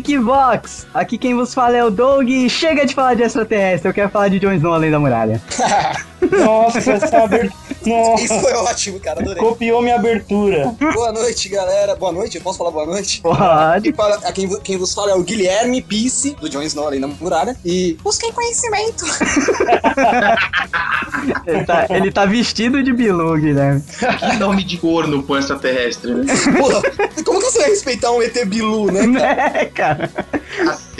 Geekbox. Aqui quem vos fala é o Doug. Chega de falar de extraterrestre, eu quero falar de Jon Snow além da muralha. Nossa, essa abertura. Nossa. Isso foi ótimo, cara. Adorei. Copiou minha abertura. Boa noite, galera. Boa noite. Eu posso falar boa noite? Pode. Fala- a quem, quem vos fala é o Guilherme Pisse, do Jon Snow além da muralha. E busquem conhecimento. Ele tá, ele tá vestido de Bilu, Guilherme. Que nome de corno pro extraterrestre, né? Porra, como que você vai respeitar um ET Bilu, né? É, cara.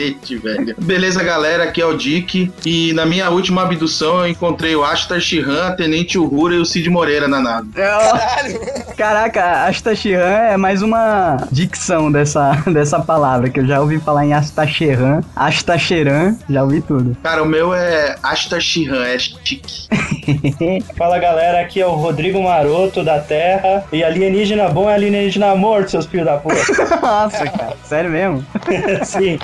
Cacete, velho. Beleza, galera, aqui é o Dick. E na minha última abdução eu encontrei o Ashtar Shihan, a Tenente Uhura e o Cid Moreira na nave. Caralho. Caraca, Astachiran é mais uma dicção dessa, dessa palavra, que eu já ouvi falar em Astacheran, Astacheran, já ouvi tudo. Cara, o meu é Ashtar Shihan, é chique. Fala galera, aqui é o Rodrigo Maroto da Terra. E alienígena bom é alienígena morto, seus filhos da puta. Nossa, cara, sério mesmo? Sim,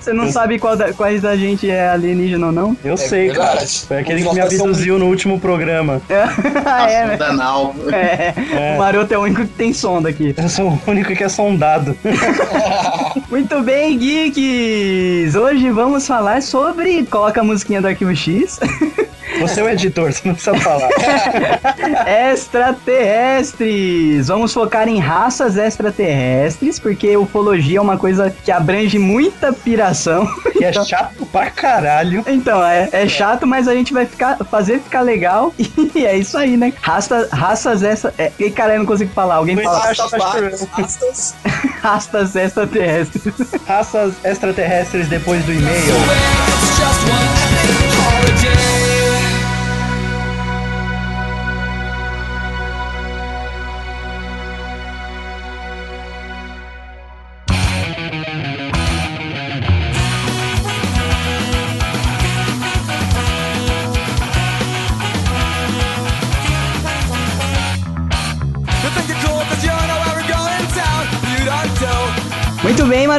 Você não sabe qual da- quais da gente é alienígena ou não? eu sei, verdade. cara. Foi aquele que me abduziu no último programa. ah, é, né? Danal. É, É. o Maroto é o único que tem sonda aqui. Eu sou o único que é sondado. Muito bem, geeks! Hoje vamos falar sobre. Coloca a musiquinha do Arquivo X. Você é o editor, você não precisa falar. extraterrestres! Vamos focar em raças extraterrestres, porque ufologia é uma coisa que abrange muita piração. Que é chato pra caralho. Então, é, é chato, mas a gente vai ficar, fazer ficar legal. E é isso aí, né? Raça, raças extra. É, e, cara, eu não consigo falar. Alguém fala que- Rastas, rastas. raças extraterrestres. Raças extraterrestres depois do e-mail.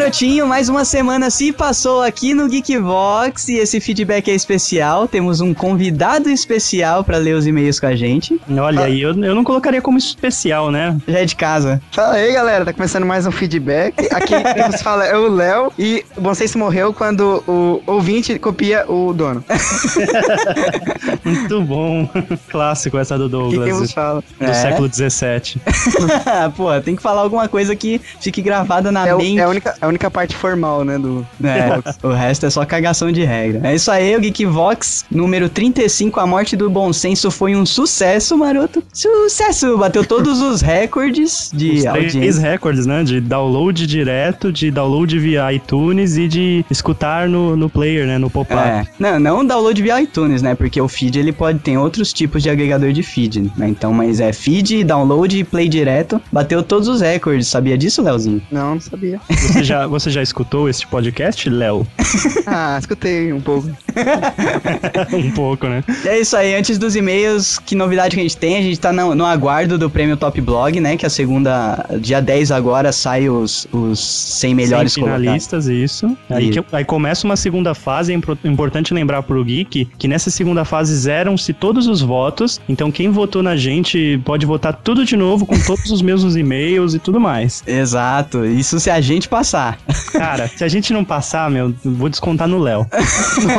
Marotinho, mais uma semana se passou aqui no Geekvox e esse feedback é especial. Temos um convidado especial pra ler os e-mails com a gente. Olha aí, eu, eu não colocaria como especial, né? Já é de casa. Fala aí, galera. Tá começando mais um feedback. Aqui quem nos fala é o Léo. E o Bom Senso morreu quando o ouvinte copia o dono. Muito bom. Clássico essa do Aqui quem Douglas. nos fala. Do É? século XVII. Pô, tem que falar alguma coisa que fique gravada na É, o- mente. é a, única, a única parte formal, né? Do. É, o resto é só cagação de regra. É isso aí, o Geekvox número 35, A Morte do Bom Senso foi um sucesso, maroto. Sucesso! Bateu todos os recordes de Os três audiência. recordes, né? De download direto, de download via iTunes e de escutar no, no player, né? No pop-up. É. Não, não download via iTunes, né? Porque o feed ele pode ter outros tipos de agregador de feed, né? Então, mas é feed, download e play direto. Bateu todos os recordes. Sabia disso, Leozinho? Não, não sabia. Você, já, você já escutou esse podcast, Léo? Ah, escutei um pouco. um pouco, né? É isso aí, antes dos e-mails, que novidade que a gente tem? A gente tá no, no aguardo do prêmio Top Blog, né? Que a segunda, dia 10 agora, sai os, os 100 melhores 100 colocados. finalistas, isso. Aí, que- aí começa uma segunda fase. É importante lembrar pro Geek que nessa segunda fase zeram-se todos os votos. Então quem votou na gente pode votar tudo de novo com todos os mesmos e-mails e tudo mais. Exato, isso se a gente passar. Cara, se a gente não passar, meu, eu vou descontar no Léo.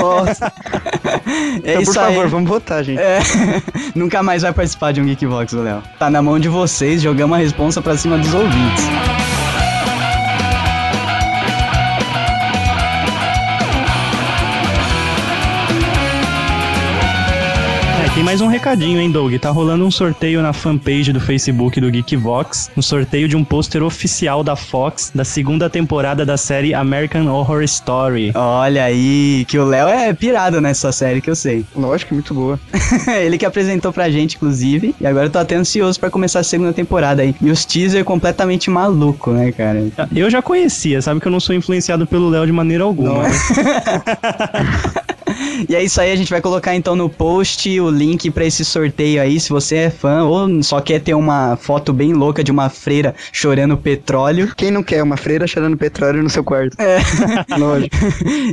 Nossa. É então, por favor, aí. vamos votar, gente. É, nunca mais vai participar de um Geekbox, o Léo. Tá na mão de vocês, jogamos a responsa pra cima dos ouvintes. Mais um recadinho, hein, Doug? Tá rolando um sorteio na fanpage do Facebook do Geekvox. Um sorteio de um pôster oficial da Fox da segunda temporada da série American Horror Story. Olha aí, que o Léo é pirado nessa série que eu sei. Lógico, muito boa. Ele que apresentou pra gente, inclusive. E agora eu tô até ansioso pra começar a segunda temporada aí. E os teaser completamente maluco, né, cara? Eu já conhecia, sabe que eu não sou influenciado pelo Léo de maneira alguma. né? E é isso aí, a gente vai colocar então no post o link pra esse sorteio aí, se você é fã ou só quer ter uma foto bem louca de uma freira chorando petróleo. Quem não quer uma freira cheirando petróleo no seu quarto? É. Lógico.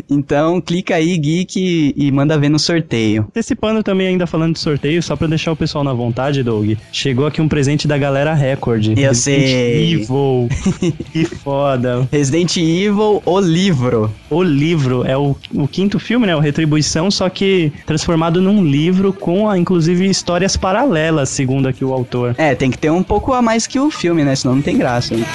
Então clica aí, Geek, e manda ver no sorteio. Antecipando também, ainda falando de sorteio, só pra deixar o pessoal na vontade, Doug, chegou aqui um presente da galera Record. Eu Resident sei. Evil. que foda. Resident Evil, o livro. O livro é o, o quinto filme, né? O Retribuição, só que transformado num livro com, inclusive, histórias paralelas, segundo aqui o autor. É, tem que ter um pouco a mais que o filme, né? Senão não tem graça. né?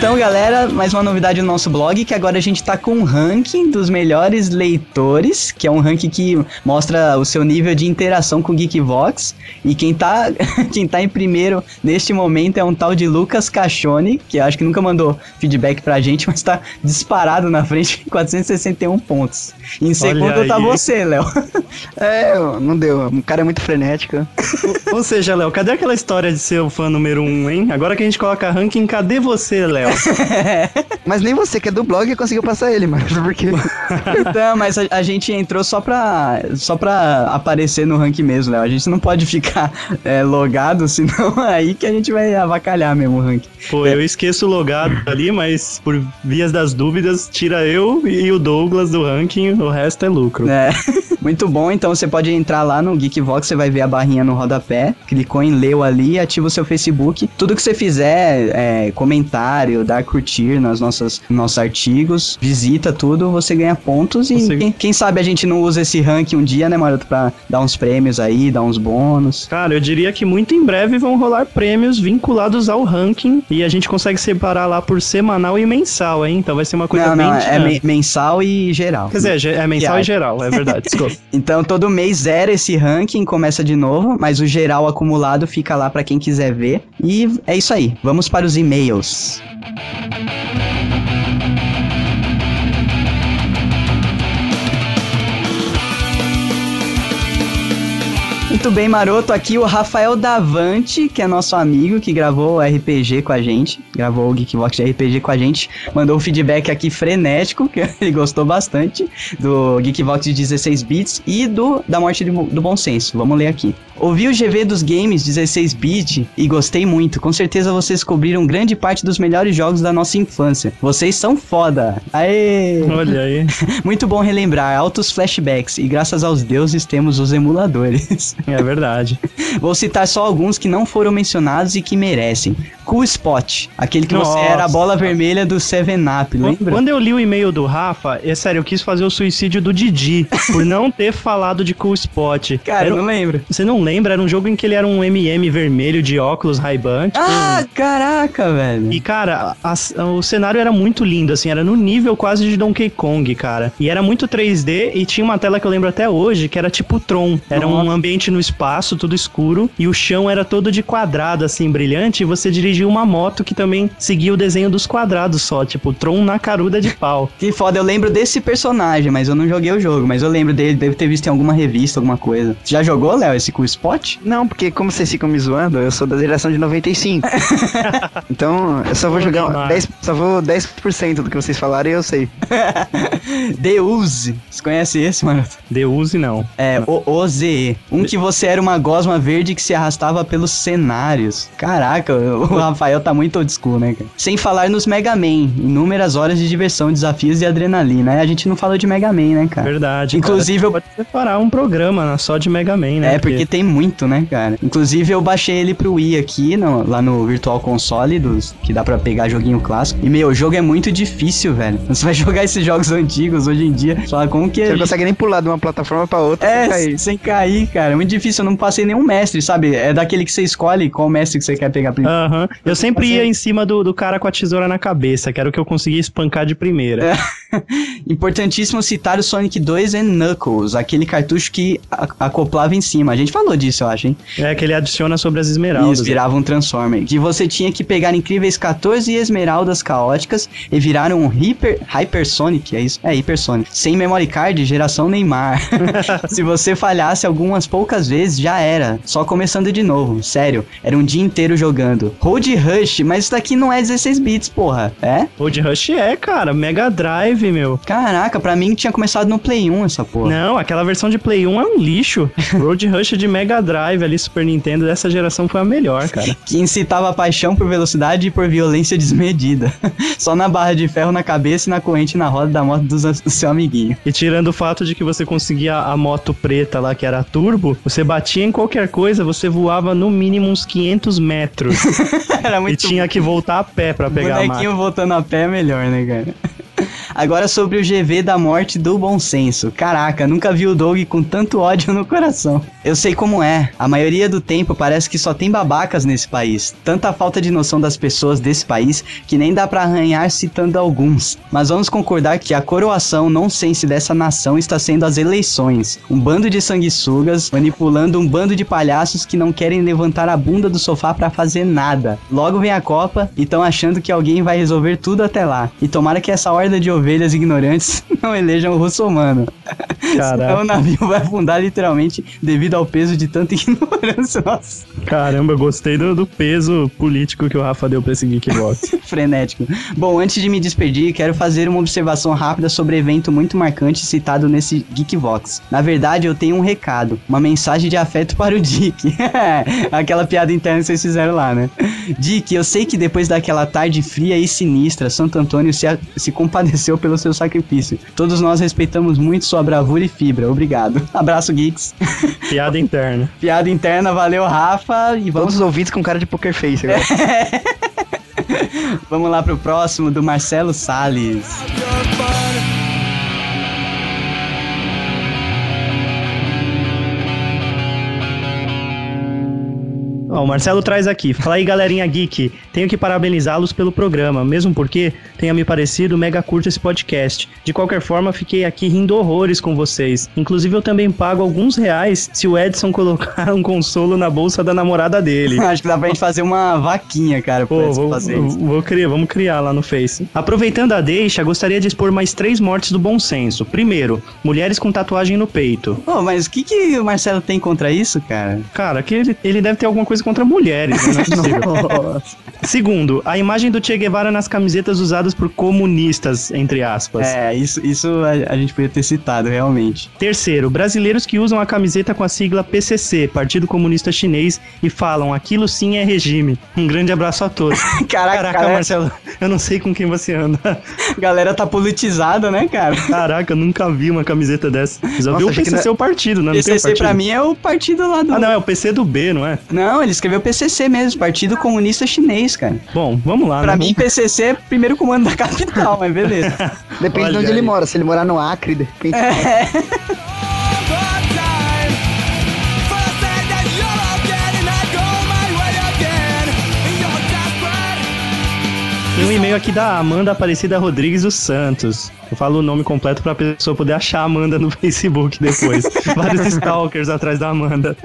Então, galera, mais uma novidade no nosso blog, que agora a gente tá com um ranking dos melhores leitores, que é um ranking que mostra o seu nível de interação com o Geekvox. E quem tá, quem tá em primeiro neste momento é um tal de Lucas Cachone, que eu acho que nunca mandou feedback pra gente, mas tá disparado na frente com 461 pontos. Em segundo tá aí. você, Léo. É, não deu. O cara é muito frenético. Ou- Ou seja, Léo, cadê aquela história de ser o fã número um, hein? Agora que a gente coloca ranking, cadê você, Léo? Mas nem você que é do blog conseguiu passar ele, mano. Porque. Então, mas a, a gente entrou só pra, só pra aparecer no ranking mesmo, Léo. A gente não pode ficar é, logado, senão aí que a gente vai avacalhar mesmo o ranking. Pô, eu esqueço o logado ali, mas por vias das dúvidas, tira eu e o Douglas do ranking, o resto é lucro. É, muito bom. Então você pode entrar lá no Geekvox, você vai ver a barrinha no rodapé, clicou em leu ali, ativa o seu Facebook. Tudo que você fizer, é, comentário, dar curtir nas nossas nossos artigos, visita tudo, você ganha pontos e Você- quem, quem sabe a gente não usa esse ranking um dia, né, Maroto, pra dar uns prêmios aí, dar uns bônus. Cara, eu diria que muito em breve vão rolar prêmios vinculados ao ranking e a gente consegue separar lá por semanal e mensal, hein? Então vai ser uma coisa não, bem não, é dinâmica. men- mensal e geral. Quer dizer, é mensal Piada. e geral, é verdade, desculpa. Então todo mês zera esse ranking, começa de novo, mas o geral acumulado fica lá pra quem quiser ver. E é isso aí. Vamos para os e-mails. Thank you. Muito bem, maroto. Aqui o Rafael Davante, que é nosso amigo, que gravou o RPG com a gente. Gravou o Geekbox de RPG com a gente. Mandou um feedback aqui frenético, que ele gostou bastante do Geekbox de 16 bits e do da morte do, do bom senso. Vamos ler aqui. Ouvi o GV dos games 16 bit e gostei muito. Com certeza vocês cobriram grande parte dos melhores jogos da nossa infância. Vocês são foda. Aê! Olha aí. Muito bom relembrar altos flashbacks e graças aos deuses temos os emuladores. É verdade. Vou citar só alguns que não foram mencionados e que merecem. Cool Spot, aquele que Nossa. você era a bola vermelha do 7-Up, lembra? Quando eu li o e-mail do Rafa, é sério, eu quis fazer o suicídio do Didi por não ter falado de Cool Spot. Cara, Era- não lembro. Você não lembra? Era um jogo em que ele era um MM vermelho de óculos Ray-Ban. tipo, Ah, caraca, velho. E, cara, a- a- o cenário era muito lindo, assim, era no nível quase de Donkey Kong, cara. E era muito 3D e tinha uma tela que eu lembro até hoje, que era tipo Tron. Era um Nossa. ambiente no espaço, tudo escuro, e o chão era todo de quadrado, assim, brilhante, e você dirigia uma moto que também seguia o desenho dos quadrados só, tipo Tron na caruda de pau. Que foda, eu lembro desse personagem, mas eu não joguei o jogo. Mas eu lembro dele, deve ter visto em alguma revista, alguma coisa. Você já jogou, Léo, esse Cool Spot? Não, porque como vocês ficam me zoando, eu sou da geração de 95. então, eu só vou jogar Neymar. 10, só vou 10% do que vocês falaram e eu sei. Deuse. Você conhece esse, mano? Deuse não. É, o OZE. Um que você era uma gosma verde que se arrastava pelos cenários. Caraca, o Rafael tá muito old school, né, cara? Sem falar nos Mega Man. Inúmeras horas de diversão, desafios e adrenalina. A gente não falou de Mega Man, né, cara? Verdade. Inclusive, eu- cara. Pode separar um programa só de Mega Man, né? É, porque tem muito, né, cara? Inclusive, eu baixei ele pro Wii aqui, no- lá no Virtual Console, dos, que dá pra pegar joguinho clássico. E, meu, o jogo é muito difícil, velho. Você vai jogar esses jogos antigos hoje em dia, fala como que... Você não consegue nem pular de uma plataforma pra outra É, sem cair. sem cair, cara. É muito difícil. Eu não passei nenhum mestre, sabe? É daquele que você escolhe qual mestre que você quer pegar primeiro. Aham. Eu sempre ia é- em cima do, do cara com a tesoura na cabeça, que era o que eu conseguia espancar de primeira. Importantíssimo citar o Sonic 2 e Knuckles, aquele cartucho que acoplava em cima. A gente falou disso, eu acho, hein? É que ele adiciona sobre as esmeraldas. Isso, virava um Transformer. Que você tinha que pegar incríveis 14 esmeraldas caóticas e virar um Hyper, Hypersonic, é isso? É, Hypersonic. Sem memory card, geração Neymar. Se você falhasse algumas poucas vezes, já era. Só começando de novo. Sério, era um dia inteiro jogando. Road Rush, mas isso daqui não é 16 bits, porra. É? Road Rush é, cara, Mega Drive, meu. Caraca, pra mim tinha começado no Play 1 essa porra. Não, aquela versão de Play 1 é um lixo. Road Rush de Mega Drive ali, Super Nintendo, dessa geração foi a melhor, cara. que incitava paixão por velocidade e por violência desmedida. Só na barra de ferro na cabeça e na corrente na roda da moto do, do seu amiguinho. E tirando o fato de que você conseguia a moto preta lá, que era a turbo, você batia em qualquer coisa, você voava no mínimo uns 500 metros. Era e muito tinha que voltar a pé pra pegar a máquina. Bonequinho voltando a pé é melhor, né, cara? Agora sobre o GV da morte do bom senso. Caraca, nunca vi o Doug com tanto ódio no coração. Eu sei como é. A maioria do tempo parece que só tem babacas nesse país. Tanta falta de noção das pessoas desse país que nem dá pra arranhar citando alguns. Mas vamos concordar que a coroação nonsense dessa nação está sendo as eleições. Um bando de sanguessugas manipulando um bando de palhaços que não querem levantar a bunda do sofá pra fazer nada. Logo vem a Copa e estão achando que alguém vai resolver tudo até lá. E tomara que essa horda de ovelhas ignorantes não elejam o russomano. Senão o Caraca, navio vai afundar literalmente devido ao peso de tanta ignorância. Nossa, caramba, gostei do, do peso político que o Rafa deu pra esse Geekbox. frenético. Bom, antes de me despedir, quero fazer uma observação rápida sobre evento muito marcante citado nesse Geekvox. Na verdade, eu tenho um recado, uma mensagem de afeto para o Dick. Aquela piada interna que vocês fizeram lá, né? Dick, eu sei que depois daquela tarde fria e sinistra, Santo Antônio se, se compadeceu pelo seu sacrifício. Todos nós respeitamos muito sua bravura e fibra. Obrigado. Abraço, Geeks. Piada interna. Piada interna, valeu, Rafa. E vamos, Todos os ouvintes com cara de poker face. agora. vamos lá pro próximo, do Marcelo Salles. Ó, o Marcelo traz aqui. Fala aí, galerinha geek. Tenho que parabenizá-los pelo programa, mesmo porque tenha me parecido mega curto esse podcast. De qualquer forma, fiquei aqui rindo horrores com vocês. Inclusive, eu também pago alguns reais se o Edson colocar um consolo na bolsa da namorada dele. Acho que dá pra gente fazer uma vaquinha, cara, pra Pô, vou, fazer isso. vou criar, vamos criar lá no Face. Aproveitando a deixa, gostaria de expor mais três mortes do bom senso. Primeiro, mulheres com tatuagem no peito. Ô, mas o que, que o Marcelo tem contra isso, cara? Cara, que ele, ele deve ter alguma coisa contra mulheres, né? Não é possível. Segundo, a imagem do Che Guevara nas camisetas usadas por comunistas, entre aspas. É, isso, isso a, a gente podia ter citado, realmente. Terceiro, brasileiros que usam a camiseta com a sigla PCC, Partido Comunista Chinês, e falam aquilo sim é regime. Um grande abraço a todos. Caraca, Caraca, galera, Marcelo, eu não sei com quem você anda. a galera tá politizada, né, cara? Caraca, eu nunca vi uma camiseta dessa. Já viu o PCC não- o partido, né? Não o PCC partido? pra mim é o partido lá do... Ah, não, é o PC do B, não é? Não, ele escreveu PCC mesmo, Partido Comunista Chinês, cara. Bom, vamos lá, Pra né? mim, PCC é primeiro comando da capital, mas beleza. Depende Olha de onde ele aí. mora. Se ele morar no Acre, de repente. all um e-mail aqui da Amanda Aparecida Rodrigues dos Santos. Eu falo o nome completo pra pessoa poder achar a Amanda no Facebook depois. Vários stalkers atrás da Amanda.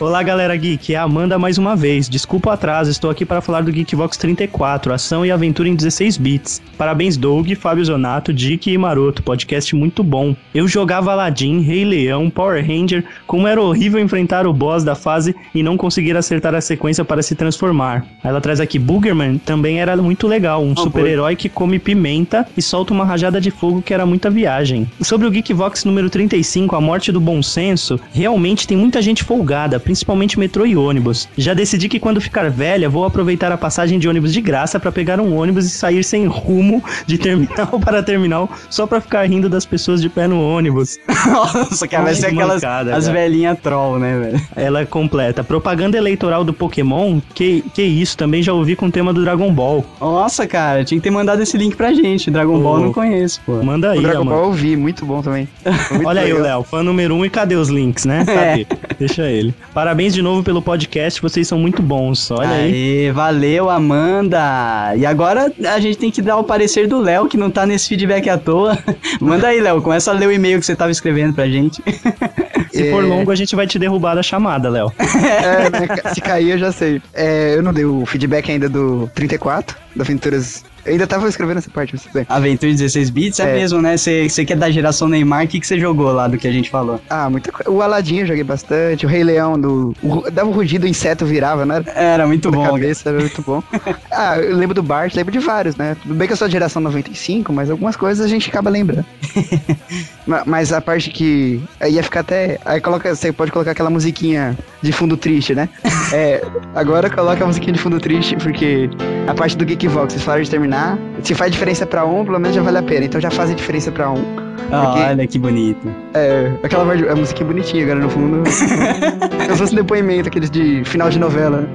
Olá, galera geek. É a Amanda mais uma vez. Desculpa o atraso, estou aqui para falar do Geekvox 34, ação e aventura em 16 bits. Parabéns, Doug, Fábio Zonato, Dick e Maroto. Podcast muito bom. Eu jogava Aladdin, Rei Leão, Power Ranger, como era horrível enfrentar o boss da fase e não conseguir acertar a sequência para se transformar. Ela traz aqui Boogerman, também era muito legal, um Oh, super-herói que come pimenta e solta uma rajada de fogo que era muita viagem. Sobre o Geekvox número 35, a morte do bom senso, realmente tem muita gente folgada, principalmente metrô e ônibus. Já decidi que quando ficar velha, vou aproveitar a passagem de ônibus de graça para pegar um ônibus e sair sem rumo de terminal para terminal só para ficar rindo das pessoas de pé no ônibus. Nossa, cara, vai Ai, ser que aquelas mancada, as velhinhas troll, né, velho? Ela é completa. Propaganda eleitoral do Pokémon, que, que isso, também já ouvi com o tema do Dragon Ball. Ó, Nossa, cara, tinha que ter mandado esse link pra gente. Dragon Ball eu não conheço, pô. Manda aí, o Dragon mano. Ball eu vi, muito bom também. Muito Olha aí o legal. Léo, fã número um e cadê os links, né? Cadê? Deixa ele. Parabéns de novo pelo podcast, vocês são muito bons. Olha aí. Aê, valeu, Amanda. E agora a gente tem que dar o parecer do Léo, que não tá nesse feedback à toa. Manda aí, Léo, começa a ler o e-mail que você tava escrevendo pra gente. Se for É. longo, a gente vai te derrubar da chamada, Léo. É, né, se cair eu já sei. É, eu não dei o feedback ainda do 34, da Aventuras. Eu ainda tava escrevendo essa parte, mas bem. Aventura 16 bits, é, É. mesmo, né? Você que é da geração Neymar, o que você jogou lá do que a gente falou? Ah, muita coisa. O Aladdin eu joguei bastante, o Rei Leão, do. o dava um rugido, o inseto virava, né? Era muito bom. cabeça, era muito bom. ah, eu lembro do Bart, lembro de vários, né? Tudo bem que eu sou da geração 95, mas algumas coisas a gente acaba lembrando. Ma- mas a parte que. Aí ia ficar até. Aí coloca, você pode colocar aquela musiquinha de fundo triste, né? É, agora coloca a musiquinha de fundo triste, porque a parte do Geekvox, vocês falaram de terminar. Se faz diferença pra um, pelo menos já vale a pena. Então já faz a diferença pra um. Ah, Porque- Olha que bonito. É, aquela a musiquinha bonitinha agora no fundo. Eu fosse um depoimento, aqueles de final de novela, né?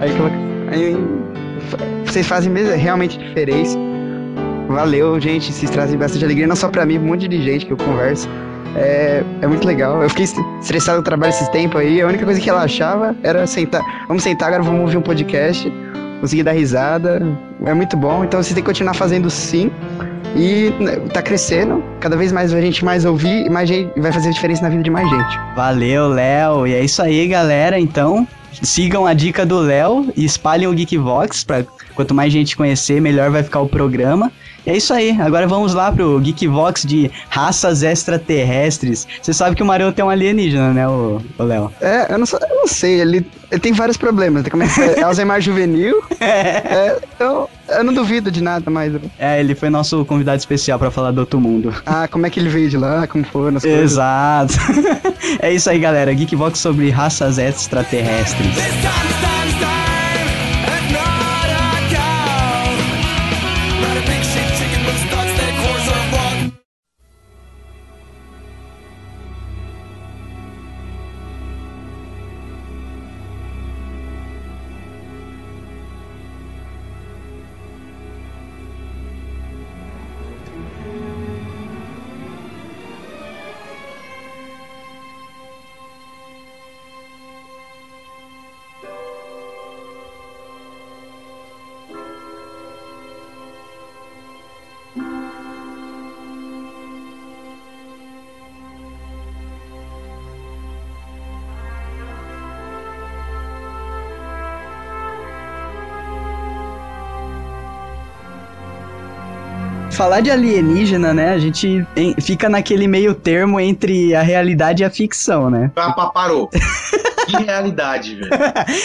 Aí, aí vocês fazem mesmo, realmente diferença. Valeu, gente. Vocês trazem bastante alegria, não só pra mim, um monte de gente que eu converso. É, é muito legal. Eu fiquei est- estressado no trabalho esses tempos aí. A única coisa que relaxava era sentar. Vamos sentar agora, vamos ouvir um podcast. Conseguir dar risada. É muito bom. Então vocês têm que continuar fazendo sim. E né, tá crescendo. Cada vez mais a gente mais ouvir, mais gente vai fazer diferença na vida de mais gente. Valeu, Léo. E é isso aí, galera. Então, sigam a dica do Léo e espalhem o Geekvox. Pra, quanto mais gente conhecer, melhor vai ficar o programa. É isso aí. Agora vamos lá pro Geekvox de raças extraterrestres. Você sabe que o Mario tem um alienígena, né, o Léo? É, eu não, eu não sei, ele, ele tem vários problemas. Como é que é? Alzheimer juvenil. É, então, eu não duvido de nada mais. É, ele foi nosso convidado especial pra falar do outro mundo. Ah, como é que ele veio de lá, como foram as coisas. Exato. é isso aí, galera. Geekvox sobre raças extraterrestres. Falar de alienígena, né? A gente fica naquele meio termo entre a realidade e a ficção, né? Ah, parou. que realidade, velho.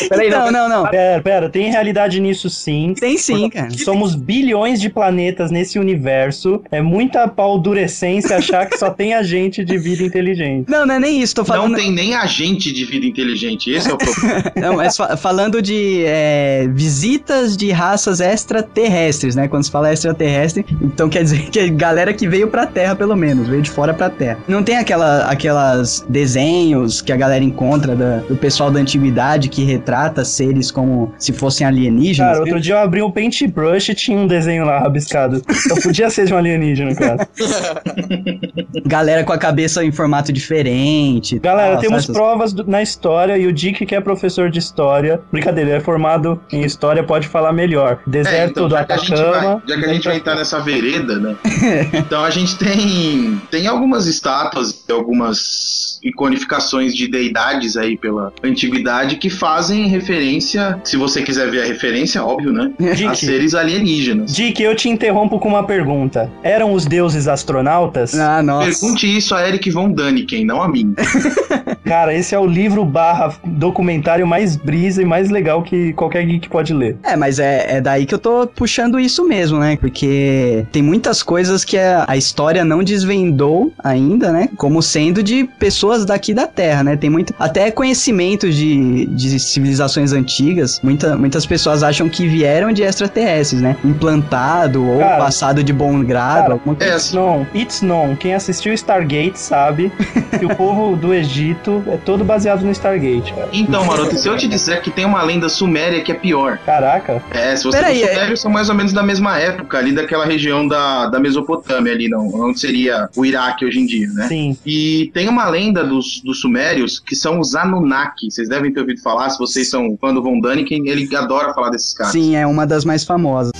Peraí, não, não, não. Pera, pera, tem realidade nisso sim. Tem sim, cara. Somos bilhões de planetas nesse universo. É muita paldurecência achar que só tem agente de vida inteligente. Não, não é nem isso. Tô Não falando. tem nem agente de vida inteligente. Esse é o problema. Não, mas fa- falando de é, visitas de raças extraterrestres, né? Quando se fala extraterrestre, então quer dizer que é galera que veio pra Terra, pelo menos, veio de fora pra Terra. Não tem aquela, aquelas desenhos que a galera encontra da- do pessoal da antiguidade que retrata seres como se fossem alienígenas? Cara, outro dia eu abri um paintbrush e tinha um desenho lá rabiscado. Só podia ser de um alienígena, cara. Galera com a cabeça em formato diferente. Galera, tal, temos essas- provas do- na história e o Dick, que é professor de história, brincadeira, ele é formado em história, pode falar melhor. É, Deserto então, do já que a gente vai, Atacama. já que a gente vai entrar nessa vereda, né? Então a gente tem, tem algumas estátuas, algumas iconificações de deidades aí pela antiguidade que fazem referência, se você quiser ver a referência, óbvio, né? A Dick, seres alienígenas. Dick, eu te interrompo com uma pergunta. Eram os deuses astronautas? Ah, nossa. Pergunte isso a Eric Von Daniken, não a mim. Cara, esse é o livro barra documentário mais brisa e mais legal que qualquer geek pode ler. É, mas é, é daí que eu tô puxando isso mesmo, né? Porque tem muitas coisas que a, a história não desvendou ainda, né? Como sendo de pessoas daqui da Terra, né? Tem muito. Até conhecido conhecimentos de, de civilizações antigas, muita, muitas pessoas acham que vieram de extraterrestres, né? Implantado ou Cara. passado de bom grado, Cara, alguma coisa. É, It's known, it's known. Quem assistiu Stargate sabe que o povo do Egito é todo baseado no Stargate, cara. Então, Maroto, se eu te disser que tem uma lenda suméria que é pior. Caraca. É, se você Peraí, os é- sumérios são mais ou menos da mesma época, ali daquela região da, da Mesopotâmia, ali, não, onde seria o Iraque hoje em dia, né? Sim. E tem uma lenda dos, dos sumérios que são os Anunnaki. Vocês devem ter ouvido falar, se vocês são fã do Von Däniken, ele adora falar desses caras. Sim, é uma das mais famosas.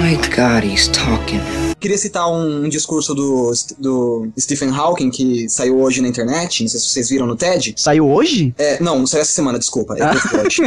My God, he's talking. Queria citar um, um discurso do, do Stephen Hawking que saiu hoje na internet. Não sei se vocês viram no TED. Saiu hoje? É, não, não saiu essa semana, desculpa. É hoje.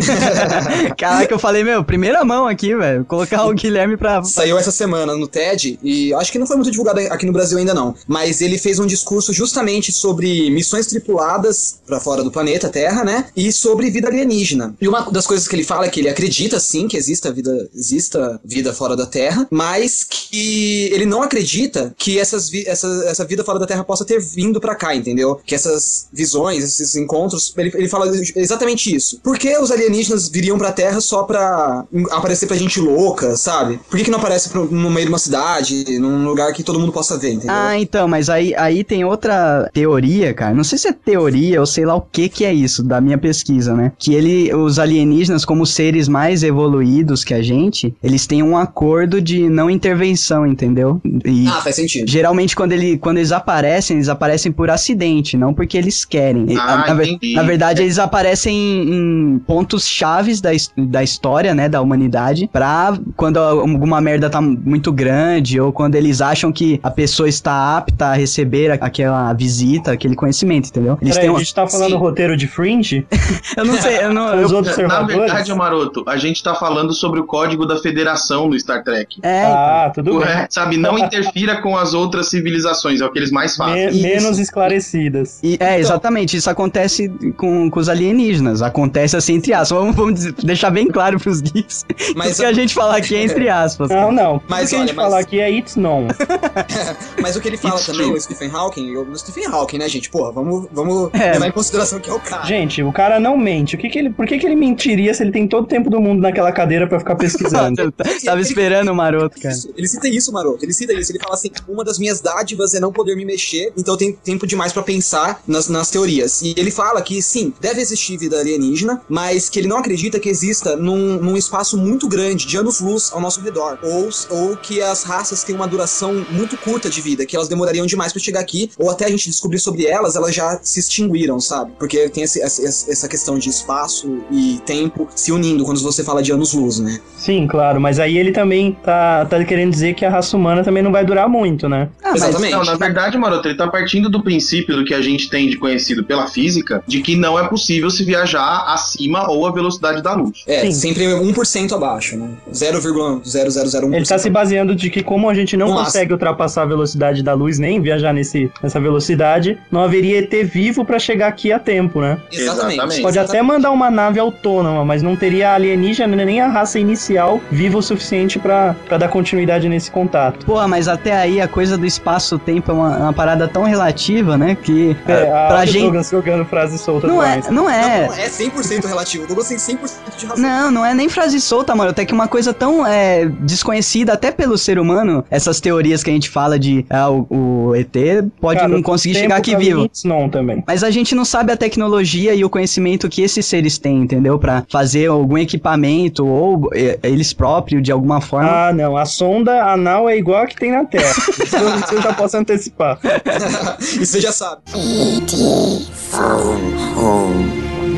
Caraca, eu falei, meu, primeira mão aqui, velho. Colocar o Guilherme pra. Saiu essa semana no TED e acho que não foi muito divulgado aqui no Brasil ainda não. Mas ele fez um discurso justamente sobre missões tripuladas pra fora do planeta Terra, né? E sobre vida alienígena. E uma das coisas que ele fala é que ele acredita sim que exista vida, exista vida fora da Terra, mas que ele não acredita que essas vi- essa, essa vida fora da Terra possa ter vindo pra cá, entendeu? Que essas visões, esses encontros, ele, ele fala exatamente isso. Por que os alienígenas viriam pra Terra só pra aparecer pra gente louca, sabe? Por que, que não aparece pro- no meio de uma cidade, num lugar que todo mundo possa ver, entendeu? Ah, então, mas aí, aí tem outra teoria, cara. Não sei se é teoria ou sei lá o que que é isso da minha pesquisa, né? Que ele, os alienígenas, como seres mais evoluídos que a gente, eles têm um acordo de não intervenção, entendeu? E Ah, faz sentido. geralmente quando, ele, quando eles aparecem, eles aparecem por acidente, não porque eles querem. Ah, na, entendi. na verdade, eles aparecem em, em pontos chaves da, da história, né, da humanidade, pra quando alguma merda tá muito grande ou quando eles acham que a pessoa está apta a receber aquela visita, aquele conhecimento, entendeu? Eles Peraí, têm a gente tá falando Sim. roteiro de Fringe? Eu não sei, eu não... Os eu- Na observadores? verdade, Maroto, a gente tá falando sobre o código da federação no Star Trek. É, Ah, tudo bem. É, sabe, não interfira com as outras civilizações, é o que eles mais fazem. Me- menos esclarecidas. E- é, exatamente, isso acontece com, com os alienígenas. Acontece assim, entre aspas. Vamos, vamos deixar bem claro pros geeks. Mas- o que a gente falar aqui é entre aspas. Não, não. Mas que a gente olha, mas- falar aqui é it's known. Mas o que ele fala It's também, true. o Stephen Hawking, o Stephen Hawking, né, gente? Porra, vamos, vamos É. levar em consideração que é o cara. Gente, o cara não mente. O que que ele, por que, que ele mentiria se ele tem todo o tempo do mundo naquela cadeira pra ficar pesquisando? Tava esperando o maroto, cara. Isso, ele cita isso, Maroto. Ele cita isso. Ele fala assim: uma das minhas dádivas é não poder me mexer, então eu tenho tempo demais pra pensar nas, nas teorias. E ele fala que sim, deve existir vida alienígena, mas que ele não acredita que exista num, num espaço muito grande, de anos-luz ao nosso redor. Ou, ou que as raças têm uma duração muito curta de vida, que elas demorariam demais pra chegar aqui, ou até a gente descobrir sobre elas, elas já se extinguiram, sabe? Porque tem esse- essa, essa questão de espaço e tempo se unindo quando você fala de anos-luz, né? Sim, claro, mas aí ele também tá, tá querendo dizer que a raça humana também não vai durar muito, né? Ah, mas- Exatamente. Não, na verdade, Maroto, ele tá partindo do princípio do que a gente tem de conhecido pela física, de que não é possível se viajar acima ou a velocidade da luz. É, Sim. sempre 1% abaixo, né? 0,0001%. Ele tá se baseando de que como a gente não consegue ultrapassar a velocidade da luz nem viajar nesse, nessa velocidade, não haveria ET vivo pra chegar aqui a tempo, né? Exatamente. Exatamente. Pode até mandar uma nave autônoma, mas não teria alienígena nem a raça inicial viva o suficiente pra dar continuidade nesse contato. Pô, mas até aí a coisa do espaço-tempo é uma, uma parada tão relativa, né? Que É, é, a pra Alex gente. Douglas jogando frase solta Não é, demais. não Não, é. não, é 100% relativo. O Douglas tem 100% de razão. Não, não é nem frase solta, mano. Até que uma coisa tão é, desconhecida até pelo ser humano, essas teorias que a gente fala de ah, o, o ET pode Cara, não conseguir chegar aqui pra vivo. known também. Mas a gente não sabe a tecnologia e o conhecimento que esses seres têm, entendeu? Pra fazer algum equipamento ou é, eles próprios, de alguma forma. Ah, não. A sonda anal é igual a que tem na Terra. Isso eu- já posso antecipar. Isso você já sabe.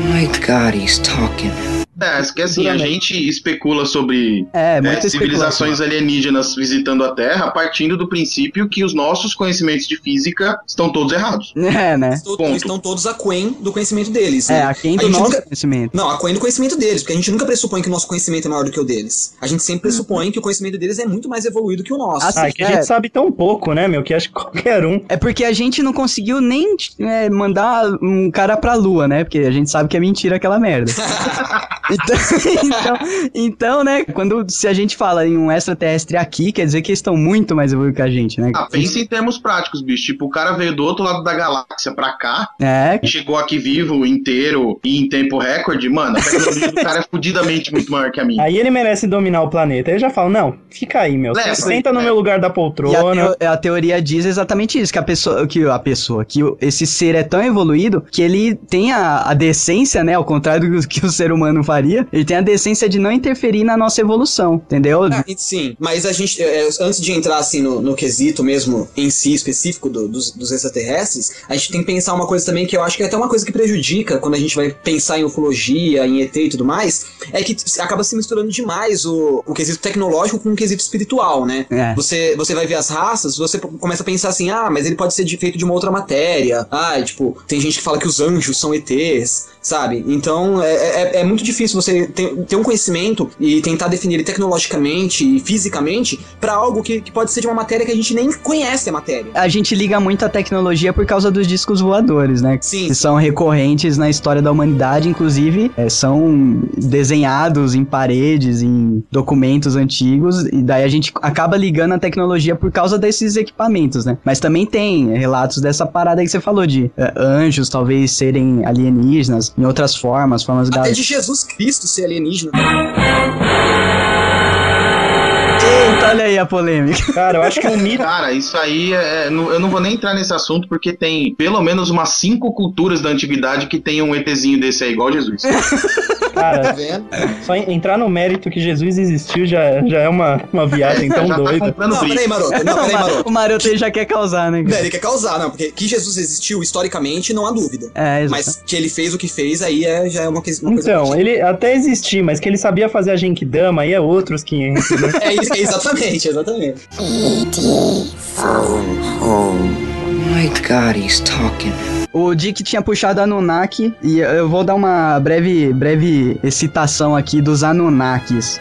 My God, he's talking. É, que assim, a gente especula sobre É, é, civilizações alienígenas visitando a Terra partindo do princípio que os nossos conhecimentos de física estão todos errados. É, né? Estão, Ponto. estão todos aquém do conhecimento deles. É, né? aquém A do nosso nunca- conhecimento. Não, aquém do conhecimento deles, porque a gente nunca pressupõe que o nosso conhecimento é maior do que o deles. A gente sempre pressupõe que o conhecimento deles é muito mais evoluído que o nosso. Assim, Ah, é que a é. gente sabe tão pouco, né, meu? Que acho que qualquer um. É porque a gente não conseguiu nem é, mandar um cara pra lua, né? Porque a gente sabe que é mentira aquela merda. Então, então, então, né, quando se a gente fala em um extraterrestre aqui, quer dizer que eles estão muito mais evoluídos que a gente, né? Ah, pensa em termos práticos, bicho. Tipo, o cara veio do outro lado da galáxia pra cá, É, e chegou aqui vivo, inteiro e em tempo recorde. Mano, a tecnologia do cara é fudidamente muito maior que a minha. Aí ele merece dominar o planeta. Aí eu já falo, não, fica aí, meu. Senta no é. meu lugar da E a, poltrona. teo- a teoria diz exatamente isso, que a pessoa, que a pessoa, que esse ser é tão evoluído que ele tem a, a decência, né, ao contrário do que o ser humano faria, ele tem a decência de não interferir na nossa evolução, entendeu? Ah, sim, mas a gente, é, antes de entrar assim no, no quesito mesmo em si específico do- dos, dos extraterrestres, a gente tem que pensar uma coisa também que eu acho que é até uma coisa que prejudica quando a gente vai pensar em ufologia, em ET e tudo mais, é que acaba se misturando demais o, o quesito tecnológico com o quesito espiritual, né? É. Você, você vai ver as raças, você começa a pensar assim, ah, mas ele pode ser de- feito de uma outra matéria. Ah, tipo, tem gente que fala que os anjos são ETs, sabe? Então é, é, é muito difícil você ter, ter um conhecimento e tentar definir ele tecnologicamente e fisicamente pra algo que, que pode ser de uma matéria que a gente nem conhece a matéria. A gente liga muito a tecnologia por causa dos discos voadores, né? Sim. Que são recorrentes na história da humanidade, inclusive é, são desenhados em paredes, em documentos antigos, e daí a gente acaba ligando a tecnologia por causa desses equipamentos, né? Mas também tem relatos dessa parada que você falou de é, anjos talvez serem alienígenas em outras formas, formas. Até de Jesus Cristo ser alienígena. Eita, olha aí a polêmica. Cara, eu acho que o mito. Cara, isso aí é. não- Eu não vou nem entrar nesse assunto porque tem pelo menos umas cinco culturas da antiguidade que tem um ETzinho desse aí, igual Jesus. Cara, Tá vendo? só en- entrar no mérito que Jesus existiu já, já é uma, uma viagem tão Já tá doida. comprando Não, peraí, maroto. Não, peraí, maroto. o Maroto ele já quer causar, né? Não, Ele quer causar, não, porque que Jesus existiu historicamente não há dúvida. É, exato. Mas que ele fez o que fez aí é, já é uma, uma coisa. Então, ele até existia, mas que ele sabia fazer a Genkidama aí é outros 500, né? É isso, é exatamente, exatamente. My God, he's talking. O Dick tinha puxado Anunnaki e eu vou dar uma breve, breve excitação aqui dos Anunnakis.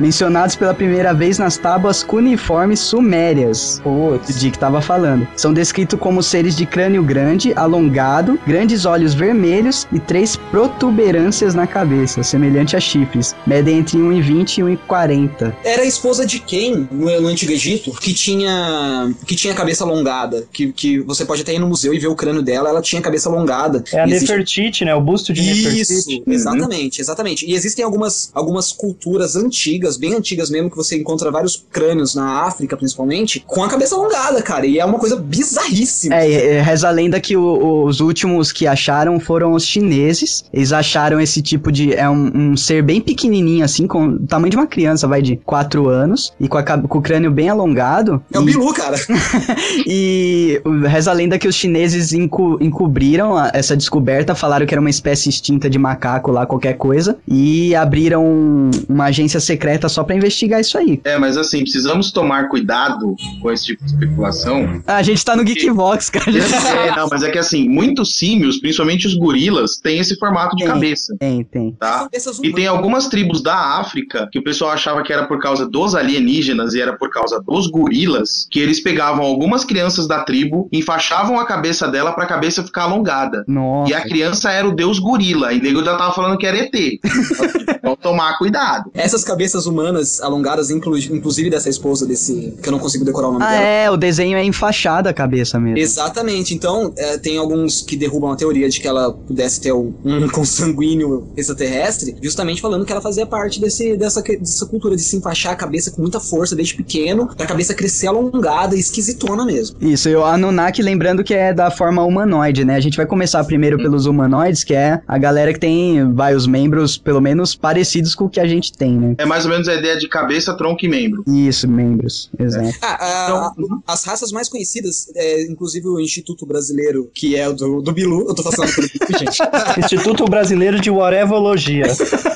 Mencionados pela primeira vez nas tábuas cuneiformes sumérias. O Dick tava falando. São descritos como seres de crânio grande, alongado, grandes olhos vermelhos e três protuberâncias na cabeça, semelhante a chifres. Medem entre 1,20 e 1,40. Era a esposa de quem no, no Antigo Egito que tinha que tinha cabeça alongada, que, que você pode até ir no museu e ver o crânio dela, ela tinha cabeça alongada. É a existe- Nefertiti, né? O busto de Isso, Nefertiti. exatamente, exatamente. E existem algumas, algumas culturas antigas, bem antigas mesmo, que você encontra vários crânios na África, principalmente, com a cabeça alongada, cara. E é uma coisa bizarríssima. É, reza a lenda que o- os últimos que acharam foram os chineses. Eles acharam esse tipo de. É um, um ser bem pequenininho, assim, com o tamanho de uma criança, vai de 4 anos, e com, a com o crânio bem alongado. É o e, Bilu, cara. e reza a lenda que os chineses enco- encobriram a- essa descoberta, falaram que era uma espécie extinta de macaco lá, qualquer coisa, e abriram uma agência secreta só pra investigar isso aí. É, mas assim, precisamos tomar cuidado com esse tipo de especulação. A gente tá no Geekvox, cara. É, não, mas é que assim, muitos símios, principalmente os gorilas, têm esse formato de Tem. cabeça, Tem, tem. tá? E tem algumas tribos da África que o pessoal achava que era por causa dos alienígenas e era por causa dos gorilas, que eles pegavam algumas crianças da tribo, enfaixavam a cabeça dela pra cabeça ficar alongada. Nossa. E a criança era o deus gorila, e nego já tava falando que era ET. Então tomar cuidado. Essas cabeças humanas alongadas, inclu- inclusive dessa esposa desse. que eu não consigo decorar o nome Ah, dela. é, o desenho é enfaixado a cabeça mesmo. Exatamente. Então, é, tem alguns que derrubam a teoria de que ela pudesse ter um, um consanguíneo extraterrestre, justamente falando que ela fazia parte desse, dessa, dessa cultura de se enfaixar a cabeça com muita força desde pequeno, pra cabeça crescer alongada e esquisitona mesmo. Isso, e o Anunnaki, lembrando que é da forma humanoide, né? A gente vai começar primeiro pelos humanoides, que é a galera que tem vários membros, pelo menos, parecidos com o que a gente tem, né? É mais ou menos a ideia de cabeça, tronco e membro. Isso, membros, exato. Ah, a- a- as raças mais conhecidas, é, inclusive o Instituto Brasileiro, que é o do, do Bilu, eu tô por aqui, gente. Instituto Brasileiro de Whatevologia.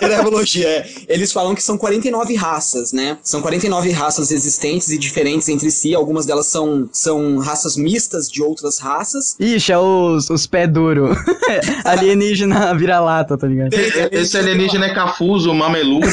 Herevologia, é. Eles falam que são 49 raças, né? São 49 raças existentes e diferentes entre si. Algumas delas são, são raças mistas de outras raças. Ixi, é os, os pé duro. Alienígena vira-lata, tá ligado? Esse alienígena é cafuso, mameluco.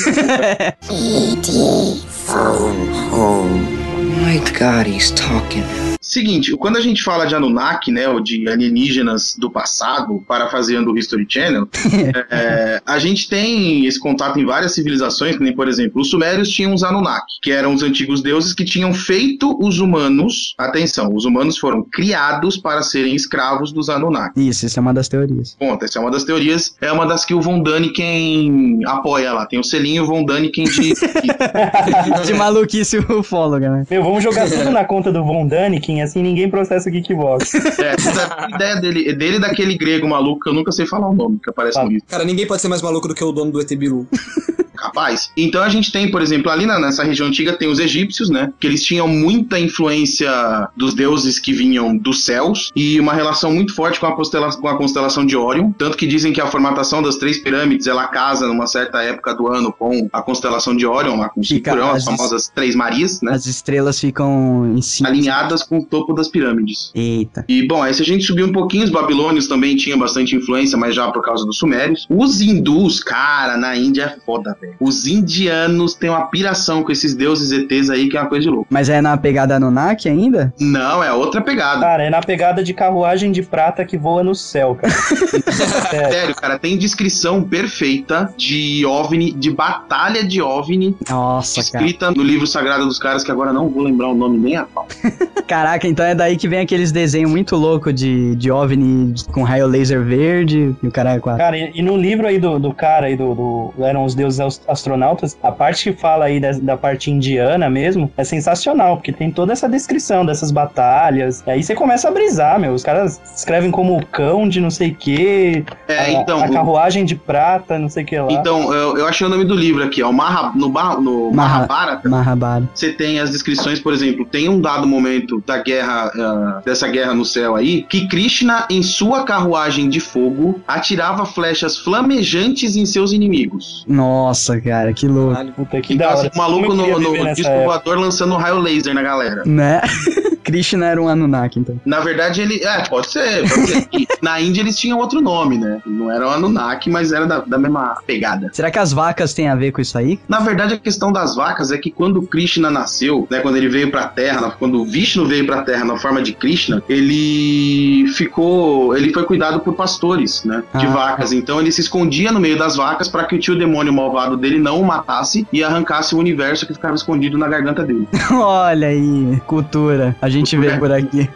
My God, he's talking. Seguinte, quando a gente fala de Anunnaki, né, ou de alienígenas do passado, parafraseando o History Channel, é, a gente tem esse contato em várias civilizações, que nem, por exemplo, os sumérios tinham os Anunnaki, que eram os antigos deuses que tinham feito os humanos, atenção, os humanos foram criados para serem escravos dos Anunnaki. Isso, isso é uma das teorias. Ponto, essa é uma das teorias, é uma das que o Von Daniken apoia lá, tem o selinho Von Daniken de... De maluquice ufóloga, né? Meu, vamos jogar tudo na conta do Von Daniken, assim ninguém processa o Geekbox. É, é a ideia dele, dele e daquele grego maluco que eu nunca sei falar o nome, que aparece Ah. no livro. Cara, ninguém pode ser mais maluco do que o dono do ET Bilu. Capaz. Então a gente tem, por exemplo, ali na- nessa região antiga tem os egípcios, né? Que eles tinham muita influência dos deuses que vinham dos céus e uma relação muito forte com a, com a constelação de Órion. Tanto que dizem que a formatação das três pirâmides ela casa numa certa época do ano com a constelação de Órion, lá com cinturão, as as- famosas três Marias, né? As estrelas ficam em cima. Alinhadas com o topo das pirâmides. Eita. E, bom, aí se a gente subir um pouquinho, os babilônios também tinham bastante influência, mas já por causa dos sumérios. Os hindus, cara, na Índia é foda, velho. Os indianos têm uma piração com esses deuses ETs aí, que é uma coisa de louco. Mas é na pegada Anunnaki ainda? Não, é outra pegada. Cara, é na pegada de carruagem de prata que voa no céu, cara. Sério. Sério, cara, tem descrição perfeita de OVNI, de batalha de OVNI, Nossa, cara. escrita no livro sagrado dos caras, que agora não vou lembrar o nome nem a pau. Caraca, então é daí que vem aqueles desenhos muito loucos de, de OVNI com raio laser verde e o cara é quatro. Cara, e, e no livro aí do, do cara aí do, do- Eram os deuses astronautas, a parte que fala aí da, da parte indiana mesmo é sensacional, porque tem toda essa descrição dessas batalhas. E aí você começa a brisar, meu. Os caras escrevem como o cão de não sei o quê, É, a, então. a carruagem de prata, não sei o que lá. Então, eu, eu achei o nome do livro aqui, ó. Maha, no, no Maha- Mahabharata. Mahabharata. Você tem as descrições, por exemplo, tem um dado momento da guerra, ah, dessa guerra no céu aí, que Krishna, em sua carruagem de fogo, atirava flechas flamejantes em seus inimigos. Nossa, cara, que louco. Caralho. Puta que da assim, hora. o maluco Como eu no, no disco voador lançando um raio laser na galera. Né? Krishna era um Anunnaki, então. Na verdade, ele. É, pode ser. Pode ser. Na Índia eles tinham outro nome, né? Não era o Anunnaki, mas era da, da mesma pegada. Será que as vacas têm a ver com isso aí? Na verdade, a questão das vacas é que quando Krishna nasceu, né, quando ele veio pra Terra, quando o Vishnu veio pra Terra na forma de Krishna, ele ficou, ele foi cuidado por pastores, né, de Ah. vacas. Então ele se escondia no meio das vacas para que o tio demônio malvado dele não o matasse e arrancasse o universo que ficava escondido na garganta dele. Olha aí, cultura. A gente vê por aqui.